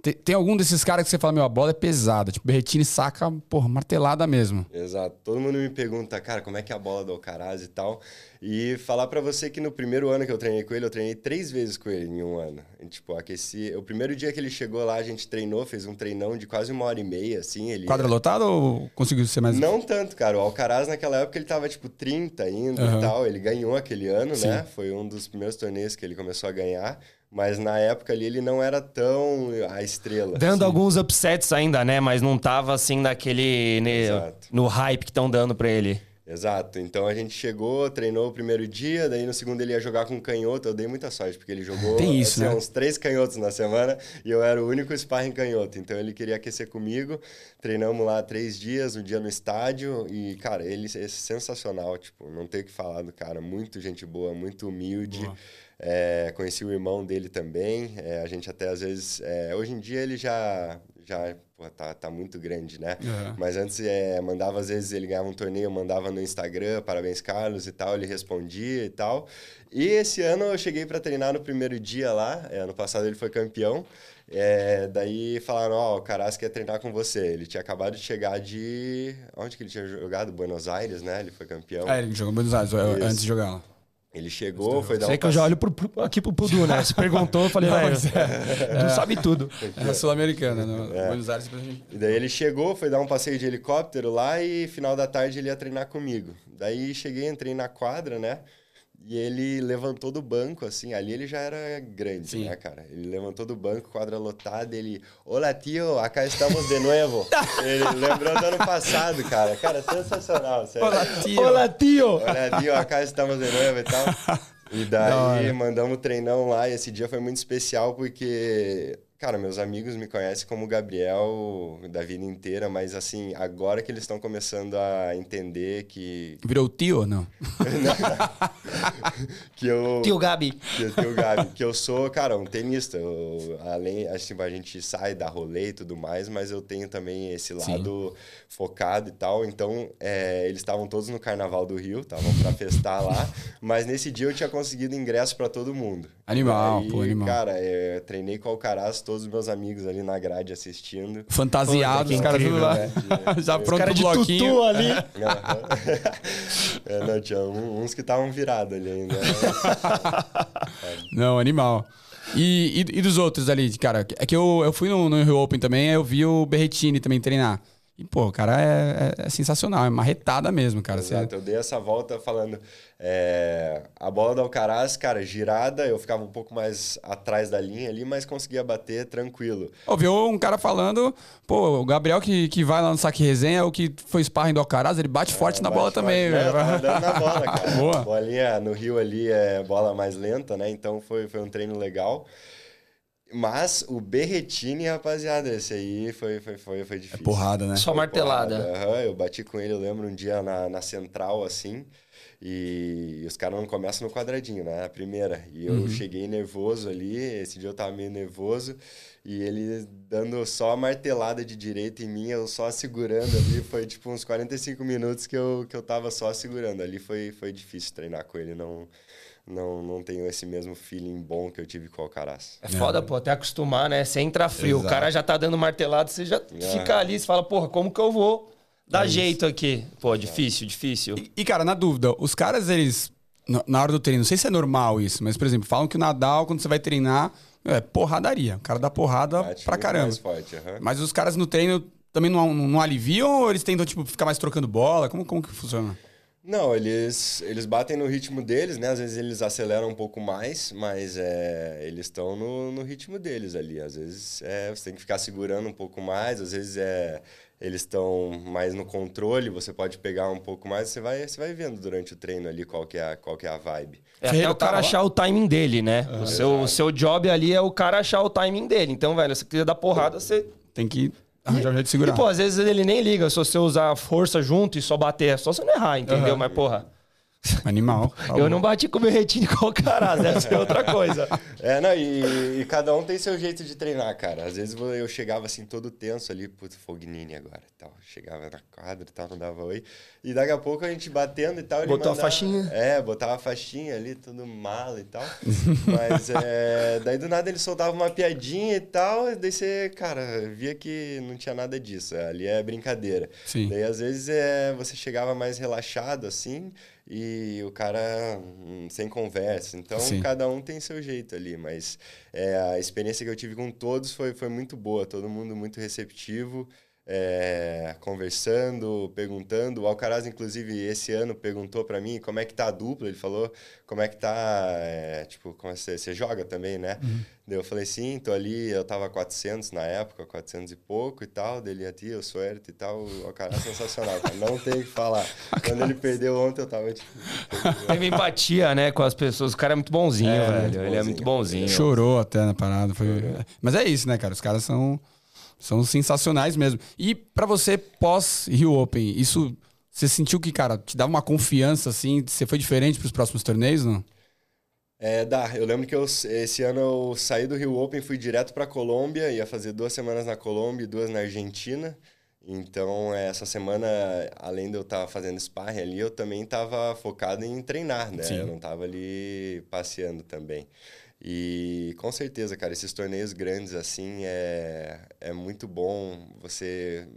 tem, tem, algum desses caras que você fala, meu, a bola é pesada. Tipo, Berretini saca, porra, martelada mesmo. Exato. Todo mundo me pergunta, cara, como é que é a bola do Alcaraz e tal. E falar para você que no primeiro ano que eu treinei com ele, eu treinei três vezes com ele em um ano. E, tipo, aqueci. O primeiro dia que ele chegou lá, a gente treinou, fez um treinão de quase uma hora e meia, assim. Ele Quadra lotado ou conseguiu ser mais. Não tanto, cara. O Alcaraz naquela época ele tava, tipo, 30 ainda uhum. e tal. Ele ganhou aquele ano, Sim. né? Foi um dos primeiros torneios que ele começou a ganhar. Mas na época ali ele não era tão a estrela. Dando assim. alguns upsets ainda, né? Mas não tava assim naquele. Ne, no hype que estão dando pra ele. Exato. Então a gente chegou, treinou o primeiro dia, daí no segundo ele ia jogar com canhoto. Eu dei muita sorte, porque ele jogou Tem isso, assim, né? uns três canhotos na semana e eu era o único sparring canhoto. Então ele queria aquecer comigo. Treinamos lá três dias, um dia no estádio. E, cara, ele é sensacional. Tipo, não tem o que falar do cara. Muito gente boa, muito humilde. Boa. É, conheci o irmão dele também. É, a gente até às vezes. É, hoje em dia ele já. já pô, tá, tá muito grande, né? Uhum. Mas antes é, mandava, às vezes, ele ganhava um torneio, mandava no Instagram, parabéns, Carlos e tal, ele respondia e tal. E esse ano eu cheguei para treinar no primeiro dia lá. É, ano passado ele foi campeão. É, daí falaram, ó, oh, o Caras quer treinar com você. Ele tinha acabado de chegar de... Onde que ele tinha jogado? Buenos Aires, né? Ele foi campeão. É, ele jogou em Buenos Aires, Isso. antes de jogar lá. Ele chegou, foi dar Sei um que eu já olho pro, pro, aqui pro Pudu, né? Você perguntou, eu falei, vai, é, tu sabe tudo. É sul-americana, né? É. Buenos Aires pra gente. E daí ele chegou, foi dar um passeio de helicóptero lá e final da tarde ele ia treinar comigo. Daí cheguei, entrei na quadra, né? E ele levantou do banco, assim, ali ele já era grande, Sim. né, cara? Ele levantou do banco, quadra lotada, ele... Olá, tio, acá estamos de novo. ele lembrou do ano passado, cara. Cara, sensacional, sério. Olá, tio. Olá, tio. Olá, tio, acá estamos de novo e tal. E daí mandamos treinão lá e esse dia foi muito especial porque Cara, meus amigos me conhecem como Gabriel da vida inteira, mas assim, agora que eles estão começando a entender que. Virou tio ou não? que eu. Tio Gabi. Que eu, tio Gabi. Que eu sou, cara, um tenista. Eu, além, assim, a gente sai da rolê e tudo mais, mas eu tenho também esse lado Sim. focado e tal. Então, é, eles estavam todos no Carnaval do Rio, estavam pra festar lá, mas nesse dia eu tinha conseguido ingresso para todo mundo. Animal, aí, pô, animal. Cara, é, treinei com o Alcaraz todos os meus amigos ali na grade assistindo. Fantasiados, os caras tudo lá. Né? Já pronto cara de bloquinho. Tutu ali. é, não, tinha uns que estavam virados ali ainda. Né? não, animal. E, e, e, dos outros ali, cara? É que eu, eu fui no, no Rio Open também, eu vi o Berretini também treinar. E, pô, o cara é, é, é sensacional, é marretada mesmo, cara. Exato, eu dei essa volta falando. É, a bola do Alcaraz, cara, girada, eu ficava um pouco mais atrás da linha ali, mas conseguia bater tranquilo. Ouviu um cara falando, pô, o Gabriel que, que vai lá no saque resenha, o que foi sparring do Alcaraz, ele bate é, forte na bate bola forte, também, né? velho. Tá na bola, cara. Boa. Bolinha no Rio ali é bola mais lenta, né? Então foi, foi um treino legal. Mas o Berretini, rapaziada, esse aí foi, foi, foi, foi difícil. É porrada, né? Só martelada. Uhum, eu bati com ele, eu lembro, um dia na, na central, assim. E, e os caras não começam no quadradinho, né? A primeira. E eu uhum. cheguei nervoso ali. Esse dia eu tava meio nervoso. E ele dando só a martelada de direita em mim, eu só segurando ali. Foi tipo uns 45 minutos que eu, que eu tava só segurando. Ali foi, foi difícil treinar com ele. Não não, não tenho esse mesmo feeling bom que eu tive com o Alcaraz. É foda, pô, até acostumar, né? Você entra frio, Exato. o cara já tá dando martelado, você já ah. fica ali, você fala, porra, como que eu vou dar é jeito aqui? Pô, difícil, difícil. E, e, cara, na dúvida, os caras, eles, na hora do treino, não sei se é normal isso, mas, por exemplo, falam que o Nadal, quando você vai treinar, é porradaria. O cara dá porrada Bate pra caramba. Forte, uhum. Mas os caras no treino também não, não aliviam ou eles tentam, tipo, ficar mais trocando bola? Como, como que funciona? Não, eles, eles batem no ritmo deles, né? Às vezes eles aceleram um pouco mais, mas é, eles estão no, no ritmo deles ali. Às vezes é, você tem que ficar segurando um pouco mais, às vezes é, eles estão mais no controle, você pode pegar um pouco mais, você vai, você vai vendo durante o treino ali qual que é a, qual que é a vibe. É até o cara achar o timing dele, né? o, seu, o seu job ali é o cara achar o timing dele. Então, velho, se você quiser dar porrada, você... Tem que arranjar um jeito de segurar. E, pô, às vezes ele nem liga se você usar força junto e só bater. É só você não errar, entendeu? Uhum. Mas, porra. Animal. eu não bati com o meu retine com o cara, deve ser outra coisa. É, não, e, e, cada um tem seu jeito de treinar, cara. Às vezes eu chegava assim, todo tenso ali, puto, Fognini agora e tal. Chegava na quadra e tal, não dava oi. E daqui a pouco a gente batendo e tal. Botou mandava, a faixinha? É, botava a faixinha ali, tudo mala e tal. Mas é, daí do nada ele soltava uma piadinha e tal, e daí você, cara, via que não tinha nada disso. Ali é brincadeira. Sim. Daí às vezes é, você chegava mais relaxado assim e o cara hum, sem conversa. Então, Sim. cada um tem seu jeito ali, mas é, a experiência que eu tive com todos foi, foi muito boa, todo mundo muito receptivo é, conversando, perguntando. O Alcaraz, inclusive, esse ano perguntou para mim como é que tá a dupla. Ele falou como é que tá, é, tipo, como você, você joga também, né? Uhum. eu falei, sim, tô ali, eu tava 400 na época, 400 e pouco e tal. Dele, a tia, eu sou Herto e tal. O Alcaraz é sensacional, cara. não tem o que falar. Quando ele perdeu ontem, eu tava, tipo... Teve empatia, né, com as pessoas. O cara é muito bonzinho, é, velho. Muito bonzinho, ele é muito bonzinho. Chorou até na parada. Foi... Mas é isso, né, cara? Os caras são... São sensacionais mesmo. E para você, pós Rio Open, isso você sentiu que, cara, te dava uma confiança assim? Você foi diferente para os próximos torneios, não? É, dá. Eu lembro que eu, esse ano eu saí do Rio Open, fui direto para Colômbia, ia fazer duas semanas na Colômbia e duas na Argentina. Então, essa semana, além de eu estar fazendo sparring ali, eu também estava focado em treinar, né? Sim. Eu não estava ali passeando também. E com certeza, cara, esses torneios grandes assim é, é muito bom. Você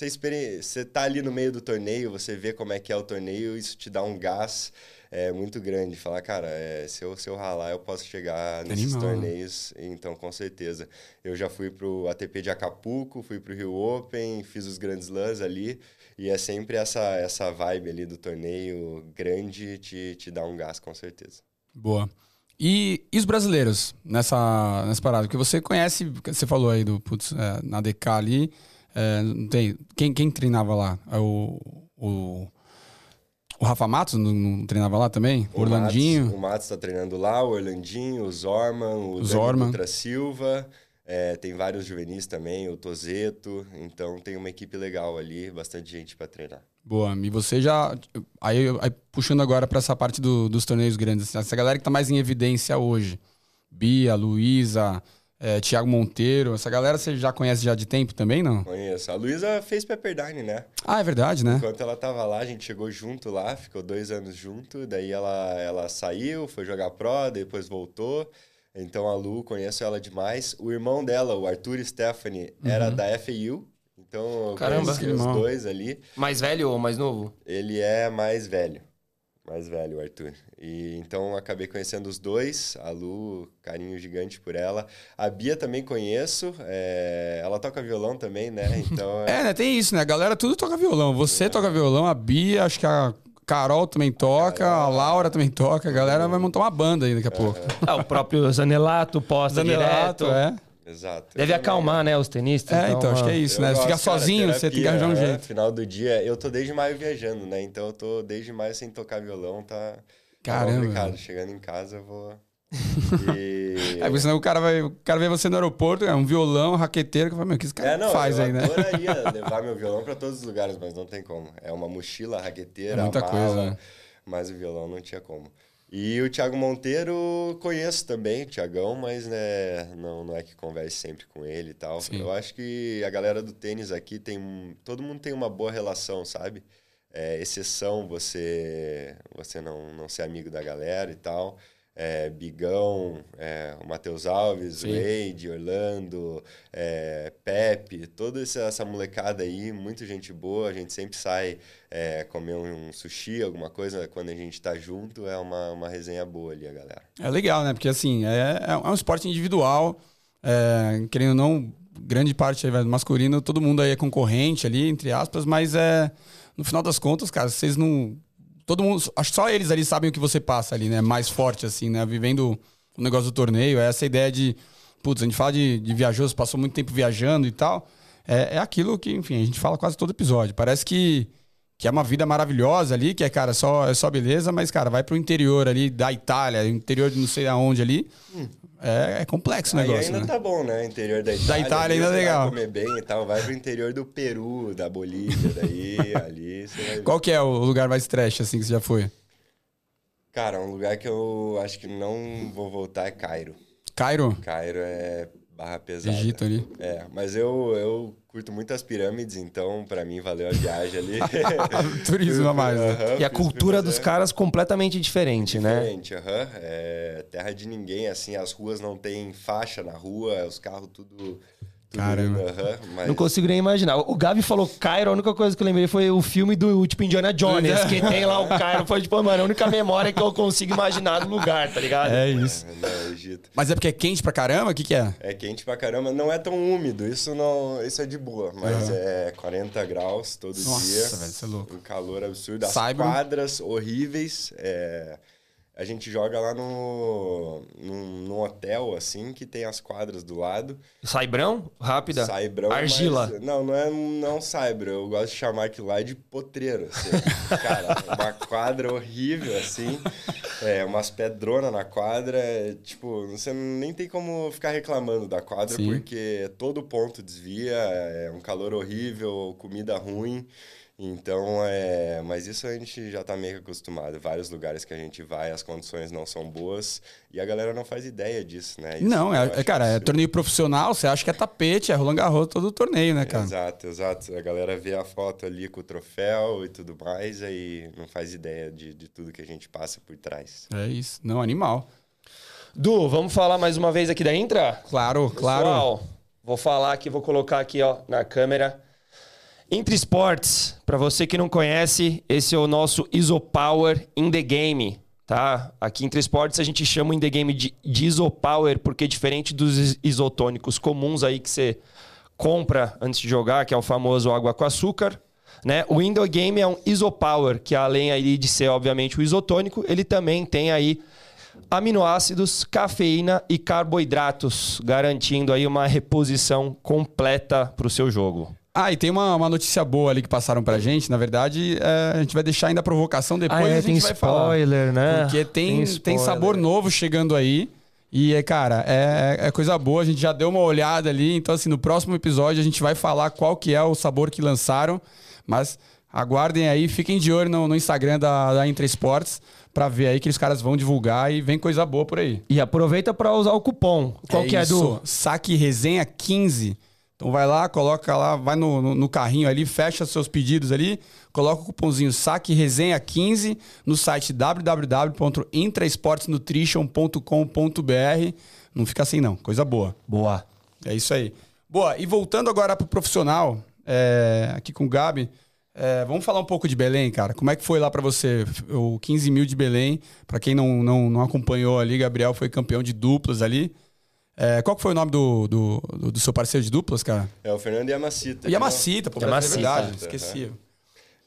você, experi... você tá ali no meio do torneio, você vê como é que é o torneio, isso te dá um gás é, muito grande. Falar, cara, é, se, eu, se eu ralar, eu posso chegar nesses Animal. torneios. Então, com certeza. Eu já fui pro ATP de Acapulco, fui pro Rio Open, fiz os grandes lãs ali. E é sempre essa, essa vibe ali do torneio grande te, te dá um gás, com certeza. Boa. E, e, os brasileiros nessa, nessa parada? Porque você conhece, você falou aí do putz, é, na DK ali, é, tem, quem, quem treinava lá? É o, o, o Rafa Matos não, não, treinava lá também? O Orlandinho? Matos, o Matos está treinando lá, o Orlandinho, o Zorman, o, Zorman. Silva. É, tem vários juvenis também, o Tozeto. Então tem uma equipe legal ali, bastante gente para treinar. Boa, e você já. Aí, aí puxando agora para essa parte do, dos torneios grandes, essa galera que tá mais em evidência hoje. Bia, Luísa, é, Tiago Monteiro, essa galera você já conhece já de tempo também, não? Conheço. A Luísa fez Pepperdine, né? Ah, é verdade, né? Enquanto ela tava lá, a gente chegou junto lá, ficou dois anos junto, daí ela, ela saiu, foi jogar Pro, depois voltou. Então a Lu, conheço ela demais. O irmão dela, o Arthur Stephanie, uhum. era da FAU. Então Caramba, os dois ali. Mais velho ou mais novo? Ele é mais velho. Mais velho, o Arthur. E então acabei conhecendo os dois, a Lu, carinho gigante por ela. A Bia também conheço, é... ela toca violão também, né? Então. é, né? Tem isso, né? A galera tudo toca violão. Você é. toca violão, a Bia, acho que a Carol também toca, a, a Laura também toca. A galera vai montar uma banda aí daqui a pouco. Ah, o próprio Zanelato posta Zanelato, direto. é. Exato. Deve acalmar, né, os tenistas. É, então, então acho que é isso, né? Você fica sozinho, terapia, você tem que arranjar um jeito. No final do dia, eu tô desde maio viajando, né? Então eu tô desde maio sem tocar violão, tá, tá Caramba. tá complicado. Chegando em casa, eu vou... E... Aí, senão o cara vai, o cara vê você no aeroporto, é um violão, um raqueteiro, que fala, meu, o que esse cara é, não, faz aí, né? Eu adoraria levar meu violão para todos os lugares, mas não tem como. É uma mochila, raqueteira, é muita mala, coisa, né? mas o violão não tinha como. E o Thiago Monteiro conheço também, o Thiagão, mas né, não, não é que converse sempre com ele e tal. Sim. Eu acho que a galera do tênis aqui tem. Todo mundo tem uma boa relação, sabe? É exceção você você não, não ser amigo da galera e tal é, Bigão, é, o Matheus Alves, Sim. Wade, Orlando, é, Pepe, toda essa, molecada aí, muita gente boa. A gente sempre sai é, comer um sushi, alguma coisa, quando a gente está junto, é uma, uma resenha boa ali, a galera. É legal, né? Porque assim, é, é um esporte individual, é, querendo ou não, grande parte do masculino, todo mundo aí é concorrente ali, entre aspas, mas é. No final das contas, cara, vocês não todo mundo, acho que só eles ali sabem o que você passa ali, né? Mais forte, assim, né? Vivendo o negócio do torneio, é essa ideia de, putz, a gente fala de, de viajoso, passou muito tempo viajando e tal. É, é aquilo que, enfim, a gente fala quase todo episódio. Parece que, que é uma vida maravilhosa ali, que é, cara, só, é só beleza, mas, cara, vai pro interior ali da Itália, interior de não sei aonde ali. Hum. É, é, complexo o negócio. ainda né? tá bom, né? Interior da Itália. Da Itália ainda é legal. comer bem e tal. Vai pro interior do Peru, da Bolívia, daí, ali. Qual que é o lugar mais trash, assim, que você já foi? Cara, um lugar que eu acho que não vou voltar é Cairo. Cairo? Cairo é barra pesada. Egito ali. É, mas eu, eu curto muito as pirâmides, então para mim valeu a viagem ali. Turismo a mais. Né? Uhum, e a cultura dos caras completamente diferente, diferente né? Diferente, aham. Uhum. É terra de ninguém, assim, as ruas não tem faixa na rua, os carros tudo Caramba. Uhum, mas... Não consigo nem imaginar. O Gabi falou Cairo, a única coisa que eu lembrei foi o filme do tipo Indiana Jones, que tem lá o Cairo. Foi tipo, mano, a única memória que eu consigo imaginar do lugar, tá ligado? É isso. É, não, Egito. Mas é porque é quente pra caramba? O que, que é? É quente pra caramba. Não é tão úmido, isso não. Isso é de boa. Mas uhum. é 40 graus todo Nossa, dia. Nossa, velho, você é louco. Um calor absurdo. As Cyber. quadras horríveis. É a gente joga lá no, no, no, hotel, assim, que tem as quadras do lado. Saibrão? Rápida? Saibrão. Argila. Mas, não, não é não saibro. Eu gosto de chamar aquilo lá de potreiro. Assim. Cara, uma quadra horrível, assim. É, umas pedronas na quadra. É, tipo, você nem tem como ficar reclamando da quadra, Sim. porque todo ponto desvia, é um calor horrível, comida ruim. Então, é, mas isso a gente já está meio acostumado. Vários lugares que a gente vai, as condições não são boas e a galera não faz ideia disso, né? Isso não, é, é cara, é torneio profissional, você acha que é tapete, é Roland Garros todo o torneio, né, cara? Exato, exato. A galera vê a foto ali com o troféu e tudo mais, aí não faz ideia de, de tudo que a gente passa por trás. É isso, não, animal. Du, vamos falar mais uma vez aqui da Intra? Claro, Pessoal, claro. Vou falar aqui, vou colocar aqui ó, na câmera entre Esportes, para você que não conhece, esse é o nosso Isopower in the Game, tá? Aqui Entre Esportes a gente chama o in the Game de, de Isopower porque diferente dos isotônicos comuns aí que você compra antes de jogar, que é o famoso água com açúcar, né? O Window Game é um Isopower, que além aí de ser obviamente o isotônico, ele também tem aí aminoácidos, cafeína e carboidratos, garantindo aí uma reposição completa para o seu jogo. Ah, e tem uma, uma notícia boa ali que passaram pra gente. Na verdade, é, a gente vai deixar ainda a provocação depois. Ah, é, a gente tem vai spoiler, falar. né? Porque tem, tem, tem, sabor novo chegando aí. E, é, cara, é, é, coisa boa. A gente já deu uma olhada ali. Então, assim, no próximo episódio a gente vai falar qual que é o sabor que lançaram. Mas aguardem aí, fiquem de olho no, no Instagram da, da Intra Esportes para ver aí que os caras vão divulgar e vem coisa boa por aí. E aproveita para usar o cupom. Qual é que é do? Saque Resenha 15 então vai lá, coloca lá, vai no, no, no, carrinho ali, fecha seus pedidos ali, coloca o cupomzinho saque resenha 15 no site www.intraesportsnutrition.com.br. Não fica assim não, coisa boa. Boa. É isso aí. Boa, e voltando agora pro profissional, é, aqui com o Gabi, É, vamos falar um pouco de Belém, cara. Como é que foi lá pra você? O 15 mil de Belém. Pra quem não, não, não acompanhou ali, Gabriel foi campeão de duplas ali. É, qual que foi o nome do, do, do- do seu parceiro de duplas, cara? É o Fernando Yamacita. Yamacita, pô, é Yamacita. verdade. Uhum. Esqueci.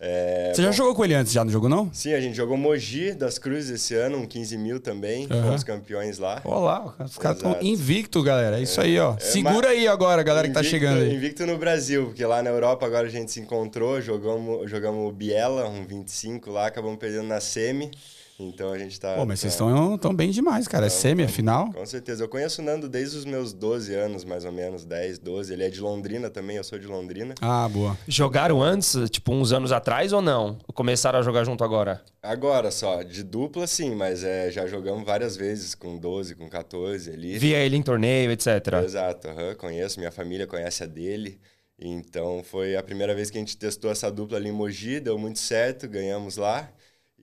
É, Você já jogou com ele antes, já não jogou, não? Sim, a gente jogou Mogi das Cruzes esse ano, um 15 mil também. Aham. Fomos campeões lá. Olha lá, os caras estão invicto, galera. É isso aí, ó. Segura mas- aí agora, galera que tá Invicto- chegando aí. Invicto no Brasil, porque lá na Europa agora a gente se encontrou, jogamos, jogamos Biela, um 25 lá, acabamos perdendo na semi. Então a gente tá. Pô, mas tá- vocês estão tão bem demais, cara. É semi, é final. Com certeza. Eu conheço o Nando desde os meus 12 anos, mais ou menos, 10, 12. Ele é de Londrina também, eu sou de Londrina. Ah, boa. Jogaram antes, tipo, uns anos atrás ou não? Começaram a jogar junto agora? Agora só, de dupla sim, mas é, já jogamos várias vezes com 12, com 14 ali. Via ele em torneio, etc. Exato, aham, conheço, minha família conhece a dele. Então foi a primeira vez que a gente testou essa dupla ali em Mogi, deu muito certo, ganhamos lá.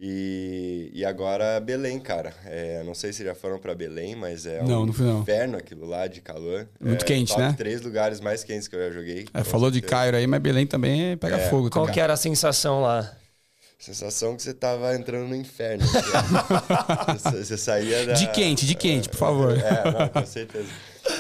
E, e agora Belém, cara. É, não sei se já foram pra Belém, mas é Não, um não fui, não. inferno aquilo lá de calor. Muito é, quente, top né? três lugares mais quentes que eu já joguei. É, falou de certeza. Cairo aí, mas Belém também pega É. fogo. Qual também. que era a sensação lá? Sensação que você tava entrando no inferno. ó. você, você saía da... De quente, de quente, por favor. É, não, com certeza.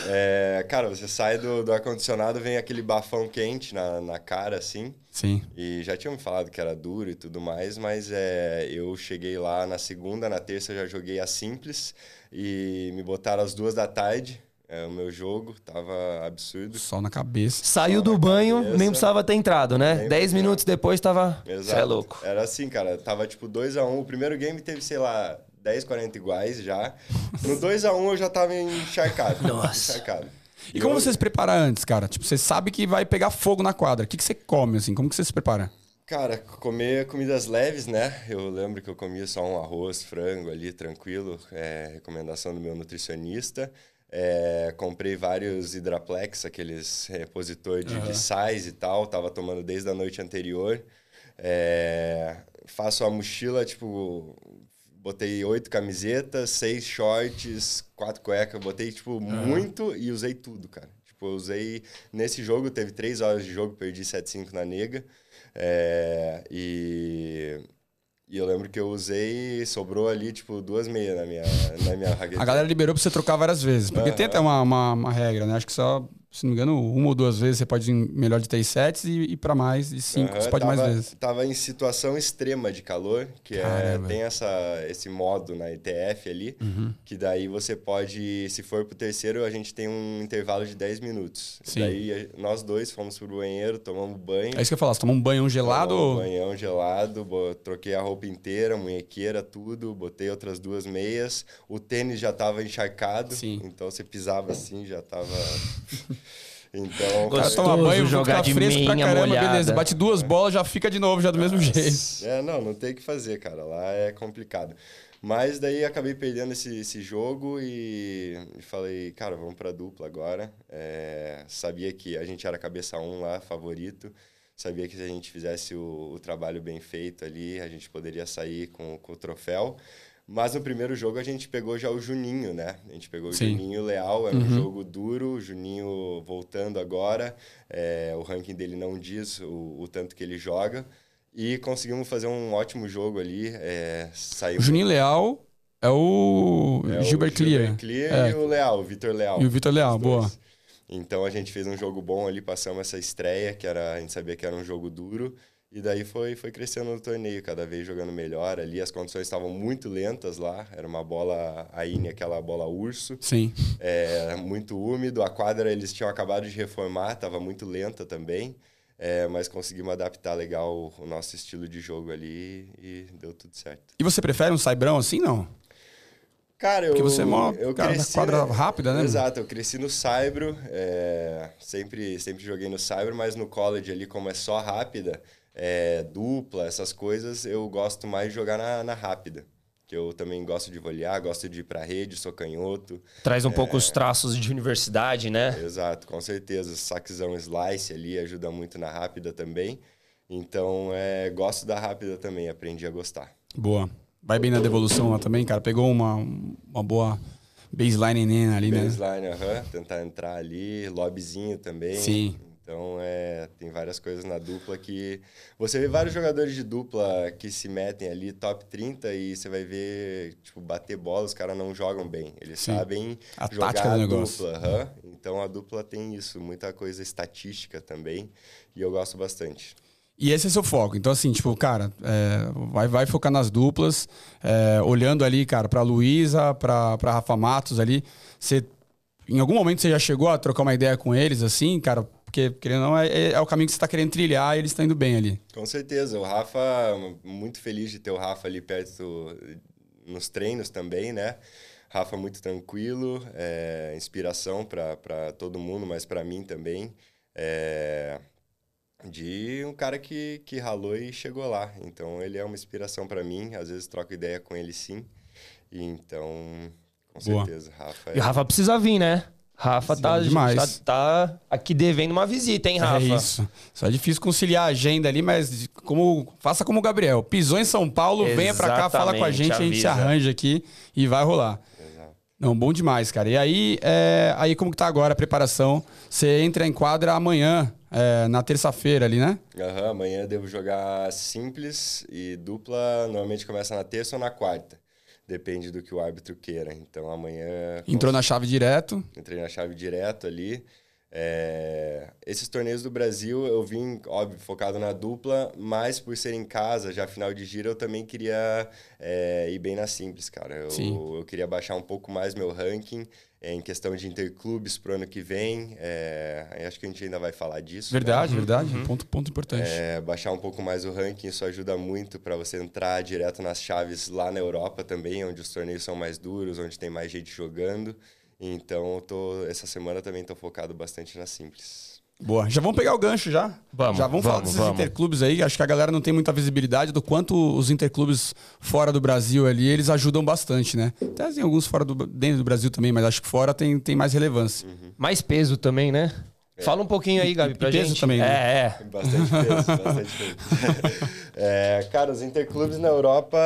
É, cara, você sai do, do ar-condicionado, vem aquele bafão quente na, na cara, assim. Sim. E já tinham me falado que era duro e tudo mais, mas é, eu cheguei lá na segunda, na terça já joguei a simples e me botaram às duas da tarde. É, o meu jogo tava absurdo. Sol na cabeça. Saiu do banho, cabeça. nem precisava ter entrado, né? Nem Dez minutos depois tava. Você Exato. é louco. Era assim, cara. Tava tipo 2x1. Um. O primeiro game teve, sei lá, 10, 40 iguais já. No 2x1 um, eu já tava encharcado. Nossa. Encharcado. E como eu- você se prepara antes, cara? Tipo, você sabe que vai pegar fogo na quadra. O que, que você come, assim? Como que você se prepara? Cara, comer comidas leves, né? Eu lembro que eu comia só um arroz, frango ali, tranquilo. É, recomendação do meu nutricionista. É, comprei vários Hidraplex, aqueles repositor de, de sais e tal. Tava tomando desde a noite anterior. É, faço a mochila, tipo... Botei oito camisetas, seis shorts, quatro cuecas. Botei, tipo, muito e usei tudo, cara. Tipo, eu usei... Nesse jogo, teve três horas de jogo, perdi 7-5 na nega. É, e, e eu lembro que eu usei, sobrou ali, tipo, duas meias na minha, na minha raquete. A galera liberou pra você trocar várias vezes. Porque tem até uma, uma, uma regra, né? Acho que só, se não me engano, uma ou duas vezes você pode ir melhor de três sets e ir pra mais de cinco, Aham, você pode tava, mais vezes. Tava em situação extrema de calor, que é, tem essa, esse modo na ETF ali, Uhum. que daí você pode, se for pro terceiro, a gente tem um intervalo de 10 minutos. Sim. Daí a- nós dois fomos pro banheiro, tomamos banho. É isso que eu falar, você toma um banho gelado Tomamos ou... Um banhão gelado, troquei a roupa inteira, munhequeira, tudo, botei outras duas meias. O tênis já tava encharcado, Sim. então você pisava assim, já tava. Então, O cara Gostoso toma banho, jogar ficar de fresco pra caramba, molhada. beleza. Bate duas bolas, já fica de novo, já do mesmo jeito. É, não, não tem o que fazer, cara. Lá é complicado. Mas daí acabei perdendo esse, esse jogo e, e falei, cara, vamos pra dupla agora. É, sabia que a gente era cabeça um lá, favorito. Sabia que se a gente fizesse o, o trabalho bem feito ali, a gente poderia sair com, com o troféu. Mas no primeiro jogo a gente pegou já o Juninho, né? A gente pegou Sim. o Juninho Leal, era um jogo duro, o Juninho voltando agora. é, o ranking dele não diz o, o tanto que ele joga. E conseguimos fazer um ótimo jogo ali. É, O saímos, Juninho Leal é o é, o Gilbert Clear. Gilbert Clear É. e o Leal, o Vitor Leal. E o Vitor Leal, boa. Então a gente fez um jogo bom ali, passamos essa estreia, que era, a gente sabia que era um jogo duro. E daí foi, foi crescendo no torneio, cada vez jogando melhor ali. As condições estavam muito lentas lá. Era uma bola Aine, aquela bola urso. Sim. É, muito úmido. A quadra eles tinham acabado de reformar, estava muito lenta também. É, mas conseguimos adaptar legal o, nosso estilo de jogo ali e deu tudo certo. E você prefere um Cybrão assim, não? Cara, eu, Porque você é mó eu cara cresci, quadra rápida, né, Exato, eu cresci no Saibro, é, sempre, sempre joguei no Saibro, mas no college ali, como é só rápida, é, dupla, essas coisas, eu gosto mais de jogar na, na rápida. Que eu também gosto de volear, gosto de ir pra rede, sou canhoto. Traz um É. pouco os traços de universidade, né? Exato, com certeza. Saquezão slice ali ajuda muito na rápida também. Então, é, gosto da rápida também, aprendi a gostar. Boa. Vai bem na devolução lá também, cara. Pegou uma, uma boa baseline ali, né? Baseline, aham, tentar entrar ali, lobbyzinho também. Sim. Então, é, tem várias coisas na dupla que... Você vê vários jogadores de dupla que se metem ali, top 30, e você vai ver, tipo, bater bola, os caras não jogam bem. Eles Sim. sabem a jogar a dupla. Uhum. Então, a dupla tem isso, muita coisa estatística também, e eu gosto bastante. E esse é seu foco. Então, assim, tipo, cara, é, vai, vai focar nas duplas, é, olhando ali, cara, pra Luísa, pra, pra Rafa Matos ali. Você, em algum momento você já chegou a trocar uma ideia com eles, assim, cara? Porque, querendo ou não, é, é o caminho que você está querendo trilhar e eles estão indo bem ali. Com certeza. O Rafa, muito feliz de ter o Rafa ali perto nos treinos também, né? Rafa muito tranquilo, é, inspiração para todo mundo, mas para mim também. É, de um cara que, que ralou e chegou lá. Então ele é uma inspiração para mim. Às vezes troco ideia com ele sim. E então, com Boa. certeza, Rafa. É... E o Rafa precisa vir, né? Rafa tá, demais. Tá, tá, aqui devendo uma visita, hein, é Rafa? É isso. Só é difícil conciliar a agenda ali, mas como faça como o Gabriel. Pisou em São Paulo, Exatamente, venha para cá, fala com a gente, avisa. a gente se arranja aqui e vai rolar. Não, bom demais, cara. E aí, é, aí como que tá agora a preparação? Você entra em quadra amanhã, é, na terça-feira ali, né? Aham, uhum, amanhã devo jogar simples e dupla. Normalmente começa na terça ou na quarta. Depende do que o árbitro queira. Então amanhã. Entrou na chave direto? Entrei na chave direto ali. É... Esses torneios do Brasil eu vim, óbvio, focado na dupla, mas por ser em casa, já final de gira, eu também queria é, ir bem na simples, cara. Eu, eu queria baixar um pouco mais meu ranking é, em questão de interclubes para o ano que vem. É, acho que a gente ainda vai falar disso. Verdade, né? verdade. Uhum. Ponto, ponto importante. É, baixar um pouco mais o ranking, isso ajuda muito para você entrar direto nas chaves lá na Europa também, onde os torneios são mais duros, onde tem mais gente jogando. Então, tô, essa semana também estou focado bastante na Simples. Boa. Já vamos pegar o gancho já? Vamos. Já vamos, vamos falar desses vamos. interclubes aí. Acho que a galera não tem muita visibilidade do quanto os interclubes fora do Brasil ali, eles ajudam bastante, né? Até tem alguns fora do, dentro do Brasil também, mas acho que fora tem, tem mais relevância. Uhum. Mais peso também, né? É. Fala um pouquinho aí, Gabi, pra e peso gente. também, né? É, é. Bastante peso, bastante peso. é, cara, os interclubes na Europa,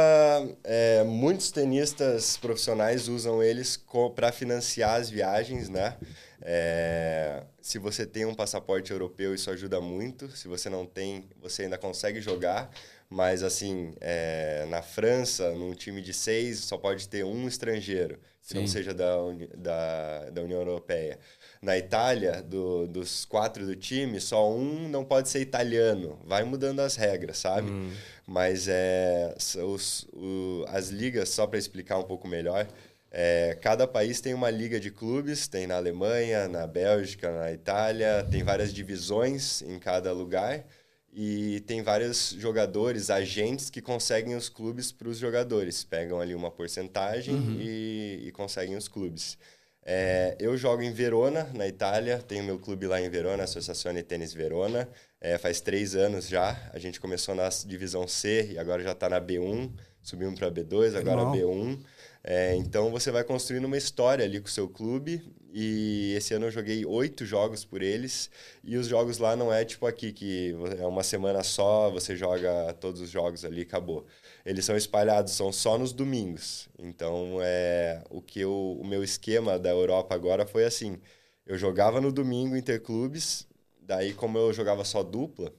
é, muitos tenistas profissionais usam eles para financiar as viagens, né? É, se você tem um passaporte europeu, isso ajuda muito. Se você não tem, você ainda consegue jogar. Mas, assim, é, na França, num time de seis, só pode ter um estrangeiro, que Sim. não seja da, da, da União Europeia. Na Itália, do, dos quatro do time, só um não pode ser italiano. Vai mudando as regras, sabe? Hum. Mas é, os, o, as ligas, só para explicar um pouco melhor, é, cada país tem uma liga de clubes, tem na Alemanha, na Bélgica, na Itália, tem várias divisões em cada lugar e tem vários jogadores, agentes que conseguem os clubes para os jogadores. Pegam ali uma porcentagem uhum. e, e conseguem os clubes. É, eu jogo em Verona, na Itália. Tenho meu clube lá em Verona, Associazione Tênis Verona. É, faz três anos já. A gente começou na divisão C e agora já está na B1. Subimos para B2, agora B1. É, então você vai construindo uma história ali com o seu clube. E esse ano eu joguei oito jogos por eles. E os jogos lá não é tipo aqui, que é uma semana só, você joga todos os jogos ali acabou eles são espalhados, são só nos domingos. Então, é, o que eu, o meu esquema da Europa agora foi assim: eu jogava no domingo interclubes, daí, como eu jogava só dupla,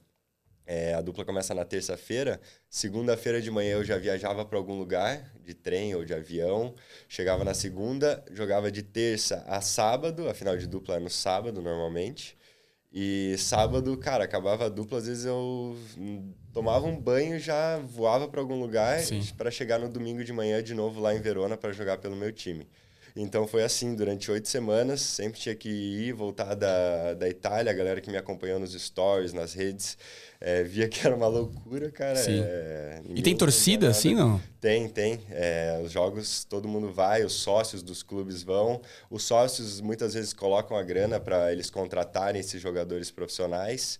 é, a dupla começa na terça-feira. Segunda-feira de manhã eu já viajava para algum lugar, de trem ou de avião. Chegava na segunda, jogava de terça a sábado, afinal de dupla é no sábado normalmente. E sábado, cara, acabava a dupla, às vezes eu tomava um banho já voava para algum lugar para chegar no domingo de manhã de novo lá em Verona para jogar pelo meu time. Então foi assim, durante oito semanas, sempre tinha que ir, voltar da, da Itália, a galera que me acompanhou nos stories, nas redes, é, via que era uma loucura, cara. É, e tem torcida assim, não? Tem, tem. É, os jogos, todo mundo vai, os sócios dos clubes vão. Os sócios muitas vezes colocam a grana para eles contratarem esses jogadores profissionais.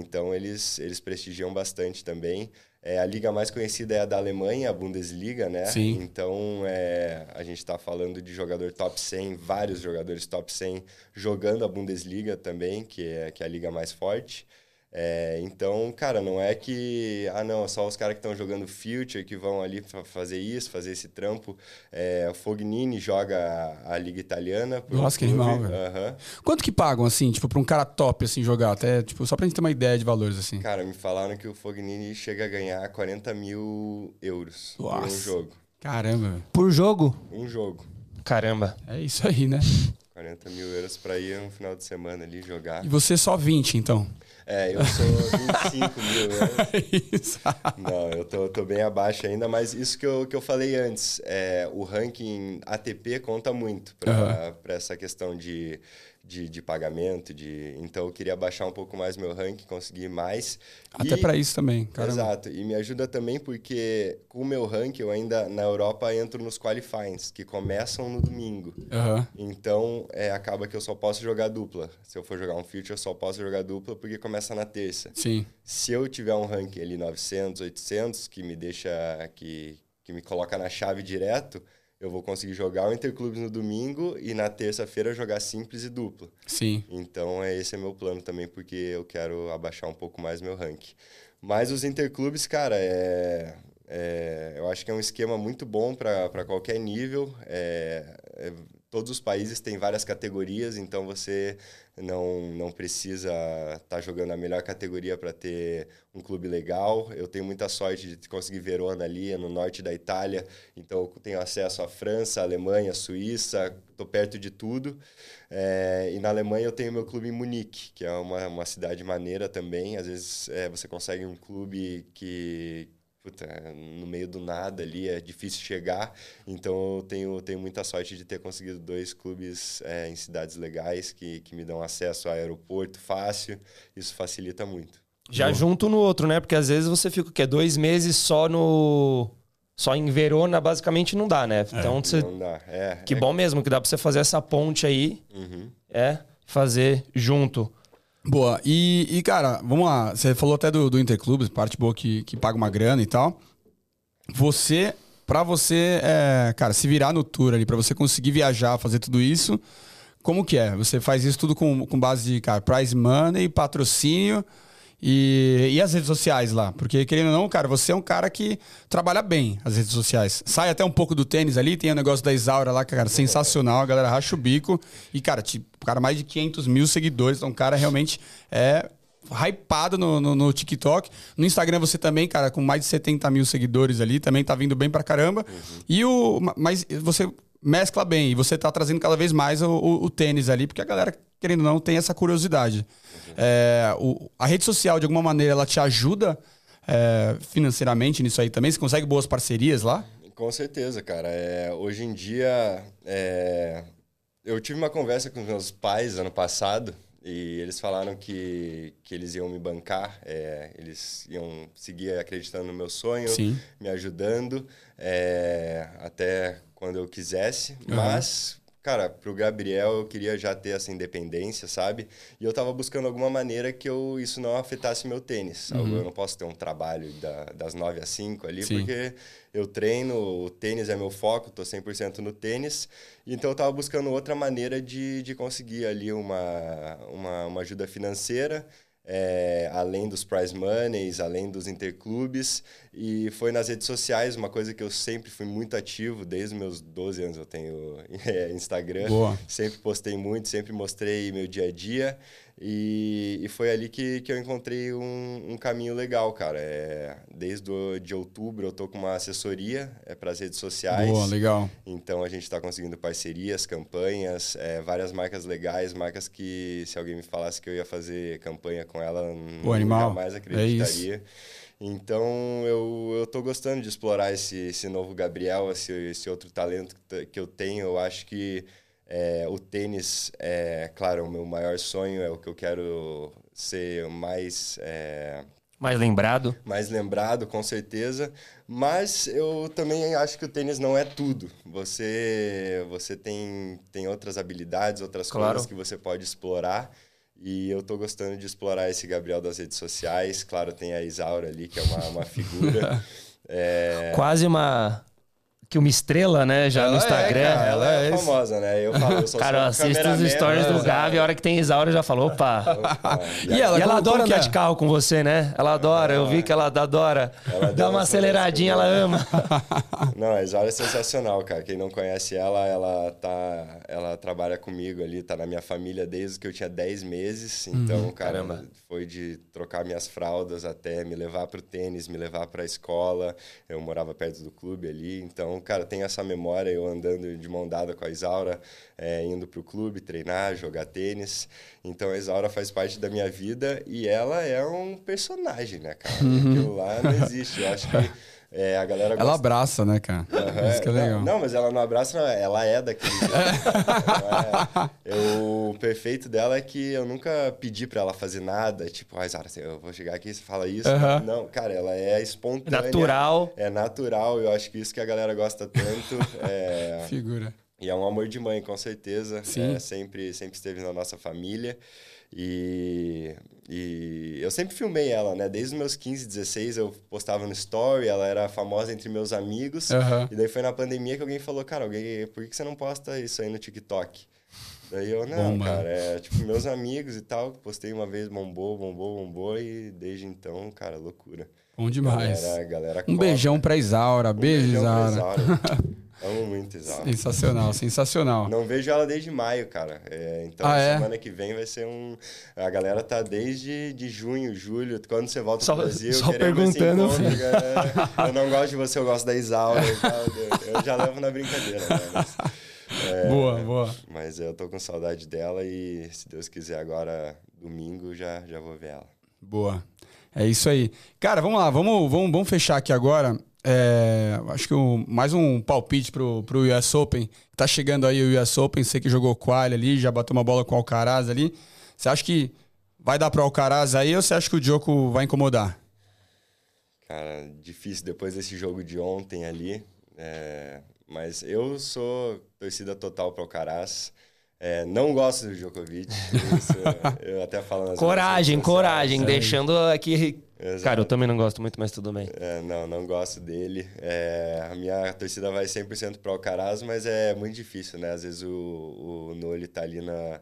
Então eles, eles prestigiam bastante também. É, a liga mais conhecida é a da Alemanha, a Bundesliga, né? Sim. Então é, a gente está falando de jogador top 100, vários jogadores top 100 jogando a Bundesliga também, que é, que é a liga mais forte. É, então, cara, não é que. Ah, não, só os caras que estão jogando Future que vão ali fazer isso, fazer esse trampo. É, o Fognini joga a, a Liga Italiana. Nossa, que animal, velho. Uhum. Quanto que pagam, assim, tipo, pra um cara top, assim, jogar? Até, tipo, só pra gente ter uma ideia de valores, assim. Cara, me falaram que o Fognini chega a ganhar 40 mil euros Nossa. por um jogo. Caramba. Por jogo? Um jogo. Caramba. É isso aí, né? 40 mil euros pra ir um final de semana ali jogar. E você só 20, então. É, eu sou 25 mil, né? Não, eu tô, tô bem abaixo ainda, mas isso que eu, que eu falei antes, é, o ranking ATP conta muito para Aham. essa questão de, de, de pagamento, de então eu queria baixar um pouco mais meu ranking, conseguir mais. Até pra isso também, caramba. Exato, e me ajuda também porque com o meu ranking eu ainda na Europa entro nos qualifiings, que começam no domingo. Aham. Então, é, acaba que eu só posso jogar dupla. Se eu for jogar um future, eu só posso jogar dupla porque começa na terça. Sim. Se eu tiver um ranking ali 900, 800, que me deixa, que, que me coloca na chave direto, eu vou conseguir jogar o Interclubes no domingo e na terça-feira jogar simples e dupla. Sim. Então, é, esse é meu plano também, porque eu quero abaixar um pouco mais meu ranking. Mas os interclubes, cara, é, é- eu acho que é um esquema muito bom para qualquer nível. É, é, todos os países têm várias categorias, então você não, não precisa estar jogando a melhor categoria para ter um clube legal. Eu tenho muita sorte de conseguir Verona ali, é no norte da Itália, então eu tenho acesso à França, Alemanha, Suíça, estou perto de tudo. É, e na Alemanha eu tenho meu clube em Munique, que é uma, uma cidade maneira também. Às vezes é, você consegue um clube que puta, no meio do nada ali é difícil chegar. Então eu tenho, tenho muita sorte de ter conseguido dois clubes é, em cidades legais que, que me dão acesso a aeroporto fácil. Isso facilita muito. Já junto no outro, né? Porque às vezes você fica o quê? Dois meses só no. Só em Verona, basicamente não dá, né? Então você. Não dá. É, Que é- bom mesmo que dá pra você fazer essa ponte aí. Uhum. É, fazer junto. Boa. E, e, cara, vamos lá. Você falou até do, do Interclubes, parte boa que, que paga uma grana e tal. Você, pra você, é, cara, se virar no tour ali, pra você conseguir viajar, fazer tudo isso, como que é? Você faz isso tudo com, com base de, cara, prize money, patrocínio e, e as redes sociais lá? Porque, querendo ou não, cara, você é um cara que trabalha bem as redes sociais. Sai até um pouco do tênis ali, tem o negócio da Isaura lá, cara, sensacional, a galera racha o bico. E, cara, tipo, cara mais de 500 mil seguidores, então cara realmente é hypado no, no, no TikTok. No Instagram você também, cara, com mais de 70 mil seguidores ali, também tá vindo bem pra caramba. E o. Mas você mescla bem e você tá trazendo cada vez mais o, o- o tênis ali, porque a galera, querendo ou não, tem essa curiosidade. É, o- a rede social, de alguma maneira, ela te ajuda é, financeiramente nisso aí também? Você consegue boas parcerias lá? Com certeza, cara. É, hoje em dia, é, eu tive uma conversa com meus pais ano passado e eles falaram que, que eles iam me bancar, é, eles iam seguir acreditando no meu sonho, Sim. me ajudando é, até quando eu quisesse. Mas, cara, pro Gabriel eu queria já ter essa independência, sabe? E eu tava buscando alguma maneira que eu, isso não afetasse meu tênis. Eu não posso ter um trabalho da- das 9 às 5 ali, Sim. porque eu treino, o tênis é meu foco, tô 100% no tênis. Então eu tava buscando outra maneira de, de conseguir ali uma, uma, uma ajuda financeira. É, além dos prize moneys, além dos interclubes, e foi nas redes sociais, uma coisa que eu sempre fui muito ativo, desde meus 12 anos eu tenho é, Instagram, Boa. sempre postei muito, sempre mostrei meu dia a dia, e, e foi ali que, que eu encontrei um, um caminho legal, cara. É, desde o, de outubro eu tô com uma assessoria é, para as redes sociais. Boa, legal. Então a gente está conseguindo parcerias, campanhas, é, várias marcas legais, marcas que se alguém me falasse que eu ia fazer campanha com ela, Pô, nunca animal. mais É acreditaria. então eu, eu tô gostando de explorar esse, esse novo Gabriel, esse, esse outro talento que eu tenho. Eu acho que é, o tênis é, claro, o meu maior sonho é o que eu quero ser mais é, Mais lembrado. mais lembrado, com certeza. Mas eu também acho que o tênis não é tudo. Você, você tem, tem outras habilidades, outras Claro. coisas que você pode explorar. E eu tô gostando de explorar esse Gabriel das redes sociais. Claro, tem a Isaura ali, que é uma, uma figura. É, Quase uma. Que uma estrela, né? Já no Ela é, Instagram. cara. Ela é, é famosa, né? Eu falo, eu sou Cara, assisto os stories do mas, Gabi, a hora que tem Isaura já falou, opa. E ela, E ela como- adora que andar é? de carro com você, né? Ela adora, eu vi que ela adora. Ela Dá uma aceleradinha, ela ama. Não, a Isaura é sensacional, cara. Quem não conhece ela, ela tá, ela trabalha comigo ali, tá na minha família desde que eu tinha 10 meses. Então, cara, caramba. Foi de trocar minhas fraldas até me levar pro tênis, me levar pra escola. Eu morava perto do clube ali. Então, cara, tem essa memória eu andando de mão dada com a Isaura, é, indo pro clube treinar, jogar tênis. Então, a Isaura faz parte da minha vida e ela é um personagem, né, cara? Aquilo lá não existe. Eu acho que é, a galera Ela gosta abraça, né, cara? Isso que é não, legal. Não, mas ela não abraça, não, ela é daquele jeito. Não é- eu- o perfeito dela é que eu nunca pedi pra ela fazer nada, tipo, ai, Zara, eu vou chegar aqui e você fala isso. Aham. Não, cara, ela é espontânea. Natural. É natural, eu acho que isso que a galera gosta tanto. é, Figura. e é um amor de mãe, com certeza. Sim. É, sempre, sempre esteve na nossa família. E, e eu sempre filmei ela, né? Desde os meus 15, 16 eu postava no story, ela era famosa entre meus amigos. Aham. E daí foi na pandemia que alguém falou, cara, alguém, por que você não posta isso aí no TikTok? Daí eu, não, Bomba. cara, é tipo meus amigos e tal. Postei uma vez, bombou, bombou, bombou. E desde então, cara, loucura. Bom demais. Galera, galera Um cobra. beijão pra Isaura. Um Beijo, beijão pra Isaura. Amo muito Isaura. Sensacional, sensacional. Não vejo ela desde maio, cara. É, então, Ah, é? semana que vem vai ser um. A galera tá desde de junho, julho, quando você volta Só- pro Brasil. só perguntando. encontro, cara. Eu não gosto de você, eu gosto da Isaura. Eu já levo na brincadeira, né? Mas, é, Boa, boa. mas eu tô com saudade dela e, se Deus quiser, agora, domingo, já, já vou ver ela. Boa. É isso aí. Cara, vamos lá, vamos, vamos, vamos fechar aqui agora. É, acho que o- mais um palpite pro, pro US Open. Tá chegando aí o US Open, você que jogou quali ali, já bateu uma bola com o Alcaraz ali. Você acha que vai dar pro Alcaraz aí ou você acha que o Djoko vai incomodar? Cara, difícil depois desse jogo de ontem ali. é, mas eu sou torcida total pro Alcaraz. É, não gosto do Djokovic. Isso, eu até falo nas Coragem, coragem. é. Deixando aqui. Exato. Cara, eu também não gosto muito, mas tudo bem. É, não, não gosto dele. É, a minha torcida vai 100% pro Alcaraz, mas é muito difícil, né? Às vezes o, o Noli tá ali na,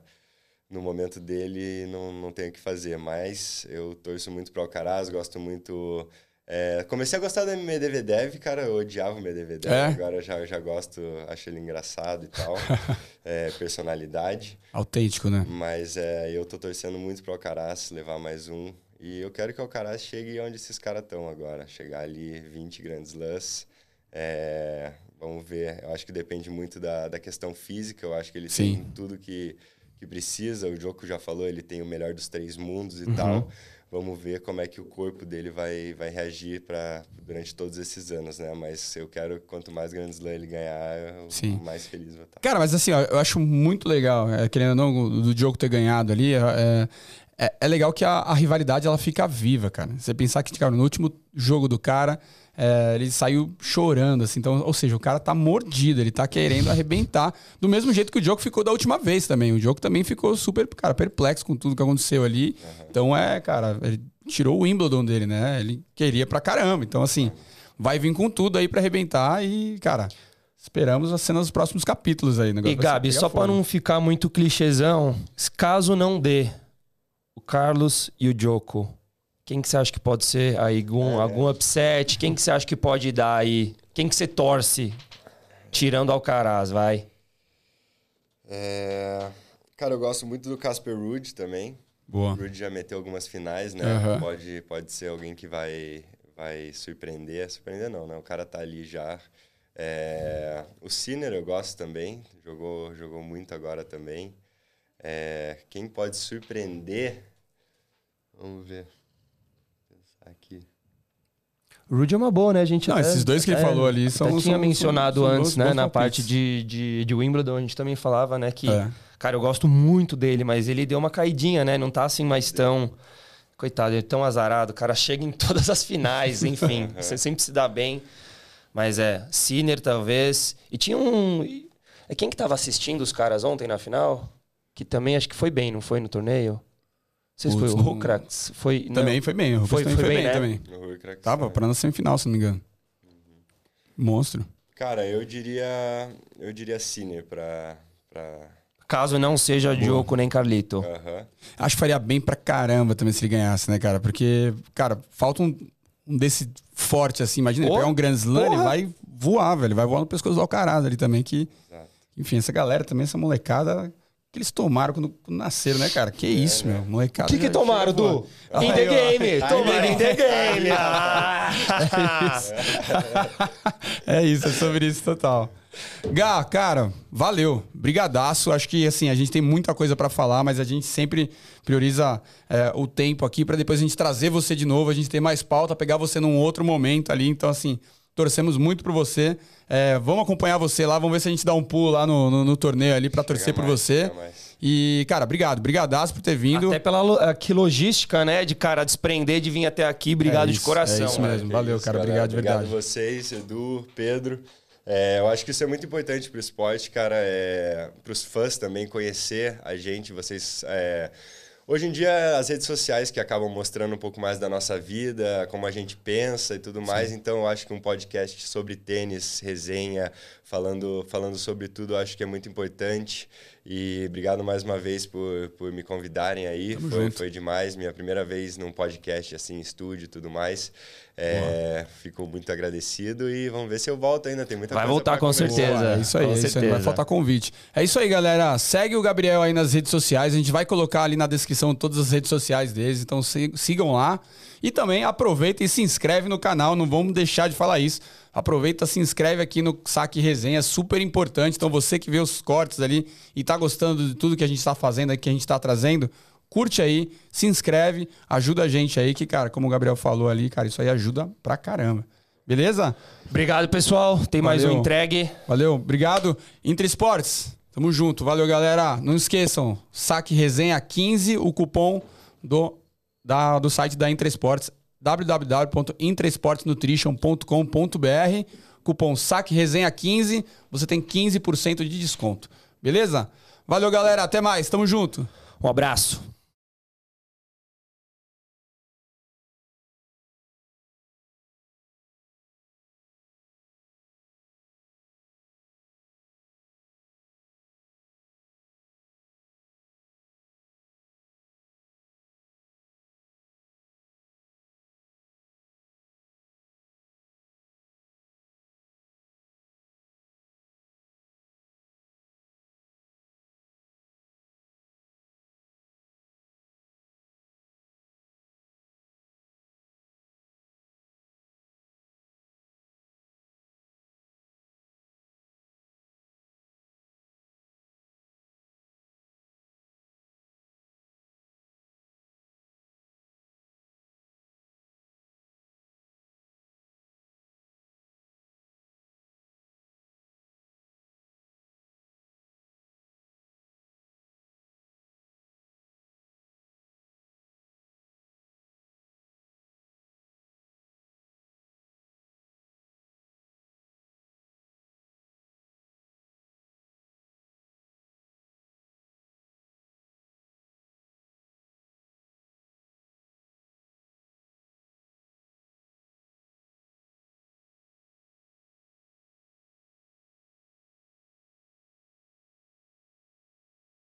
no momento dele e não, não tem o que fazer. Mas eu torço muito pro Alcaraz, gosto muito... é, comecei a gostar do Medvedev, cara, eu odiava o Medvedev. É? Agora já, já gosto, acho ele engraçado e tal. é, personalidade. Autêntico, né? Mas é, eu tô torcendo muito pro Alcaraz levar mais um. E eu quero que o Alcaraz chegue onde esses caras estão agora. Chegar ali 20 grandes lãs. É, vamos ver. Eu acho que depende muito da, da questão física. Eu acho que ele Sim. tem tudo que, que precisa. O Joko já falou, ele tem o melhor dos três mundos e Uhum. tal. Vamos ver como é que o corpo dele vai, vai reagir pra, durante todos esses anos, né? Mas eu quero que quanto mais grandes lãs ele ganhar, eu Sim. mais feliz vou estar. Cara, mas assim, ó, eu acho muito legal, é, querendo ou não, do Diogo ter ganhado ali, é, é, é legal que a, a rivalidade ela fica viva, cara. Você pensar que, cara, no último jogo do cara, é, ele saiu chorando, assim, então, ou seja, o cara tá mordido, ele tá querendo arrebentar, do mesmo jeito que o Diogo ficou da última vez também. O Diogo também ficou super, cara, perplexo com tudo que aconteceu ali. Então, é, cara, ele tirou o Wimbledon dele, né? Ele queria pra caramba. Então, assim, vai vir com tudo aí pra arrebentar e, cara, esperamos as cenas dos próximos capítulos aí. o negócio E vai ser Gabi, só pra fogo. não ficar muito clichêzão, caso não dê o Carlos e o Joko, quem que você acha que pode ser aí? Algum, algum upset? Quem que você acha que pode dar aí? Quem que você torce? Tirando Alcaraz, vai. É, Cara, eu gosto muito do Casper Ruud também. Boa. O Ruud já meteu algumas finais, né? Aham. Pode, pode ser alguém que vai, vai surpreender. Surpreender não, né? O cara tá ali já. É, O Sinner eu gosto também. Jogou, jogou muito agora também. É, Quem pode surpreender? Vamos ver. Pensar aqui. Rude é uma boa, né? A gente Não, até- esses dois que ele até- falou ali são- até tinha são- mencionado são- são antes, bons- né? bons na parte de, de, de Wimbledon, a gente também falava, né? Que, É. cara, eu gosto muito dele, mas ele deu uma caidinha, né? Não tá assim mais tão. Coitado, ele é tão azarado. O cara chega em todas as finais, enfim. você sempre se dá bem. Mas é, Sinner talvez. E tinha um. É quem que tava assistindo os caras ontem na final? Que também acho que foi bem, não foi no torneio? Não sei se foi o Hukrax. Foi, não. Também foi bem. O Foi- foi, também foi foi bem, bem, né? também. Hurkacz, Tava é. pra na semifinal, se não me engano. Monstro. Cara, eu diria. Eu diria Cine pra. pra... Caso não seja Diogo nem Carlito. Aham. Acho que faria bem pra caramba também se ele ganhasse, né, cara? Porque, cara, falta um, um desse forte assim. Imagina ele Porra, pegar um Grand Slam, ele vai voar, velho. Vai voar no pescoço do Alcaraz ali também. Que, Exato. enfim, essa galera também, essa molecada que eles tomaram quando, quando nasceram, né, cara? Que isso, meu. Molecada. O que, que já tomaram, voando. Du? In the game. Tomaram in the game. Ah. É isso, é sobre isso total. Gá, cara, valeu. Brigadaço. Acho que assim, a gente tem muita coisa pra falar, mas a gente sempre prioriza é, o tempo aqui pra depois a gente trazer você de novo, a gente ter mais pauta, pegar você num outro momento ali. Então, assim, torcemos muito por você. É, vamos acompanhar você lá, vamos ver se a gente dá um pulo lá no, no- no torneio ali pra torcer por mais, você. chega mais. E, cara, obrigado. Brigadaço por ter vindo. Até pela eh, que logística, né? De cara desprender de vir até aqui. Obrigado É de isso, coração. é isso mesmo. Valeu, cara. Obrigado de verdade. Obrigado vocês, Edu, Pedro. É, eu acho que isso é muito importante para o esporte, cara. É, para os fãs também conhecer a gente. Vocês. Hoje em dia, as redes sociais que acabam mostrando um pouco mais da nossa vida, como a gente pensa e tudo mais. Então, eu acho que um podcast sobre tênis, resenha, falando, falando sobre tudo, acho que é muito importante. E obrigado mais uma vez por, por me convidarem aí. Tamo Foi, junto. foi demais. Minha primeira vez num podcast assim, em estúdio e tudo mais. É, fico muito agradecido e vamos ver se eu volto ainda. Tem muita Vai coisa voltar pra com certeza. Boa, é isso aí, Com é isso aí. Não vai certeza. faltar convite. É isso aí, galera. Segue o Gabriel aí nas redes sociais. A gente vai colocar ali na descrição todas as redes sociais deles. Então si- sigam lá. E também aproveita e se inscreve no canal. Não vamos deixar de falar isso. Aproveita, se inscreve aqui no Saque Resenha. É super importante. Então você que vê os cortes ali e tá gostando de tudo que a gente tá fazendo aqui, que a gente tá trazendo, curte aí, se inscreve, ajuda a gente aí, que, cara, como o Gabriel falou ali, cara, isso aí ajuda pra caramba. Beleza? Obrigado, pessoal. Tem mais um Valeu. entregue. Valeu, obrigado. Inter Esportes, tamo junto. Valeu, galera. Não esqueçam, saque resenha 15, o cupom do, da, do site da Inter Esportes. Cupom saque resenha 15, você tem 15% de desconto. Beleza? Valeu, galera. Até mais. Tamo junto. Um abraço.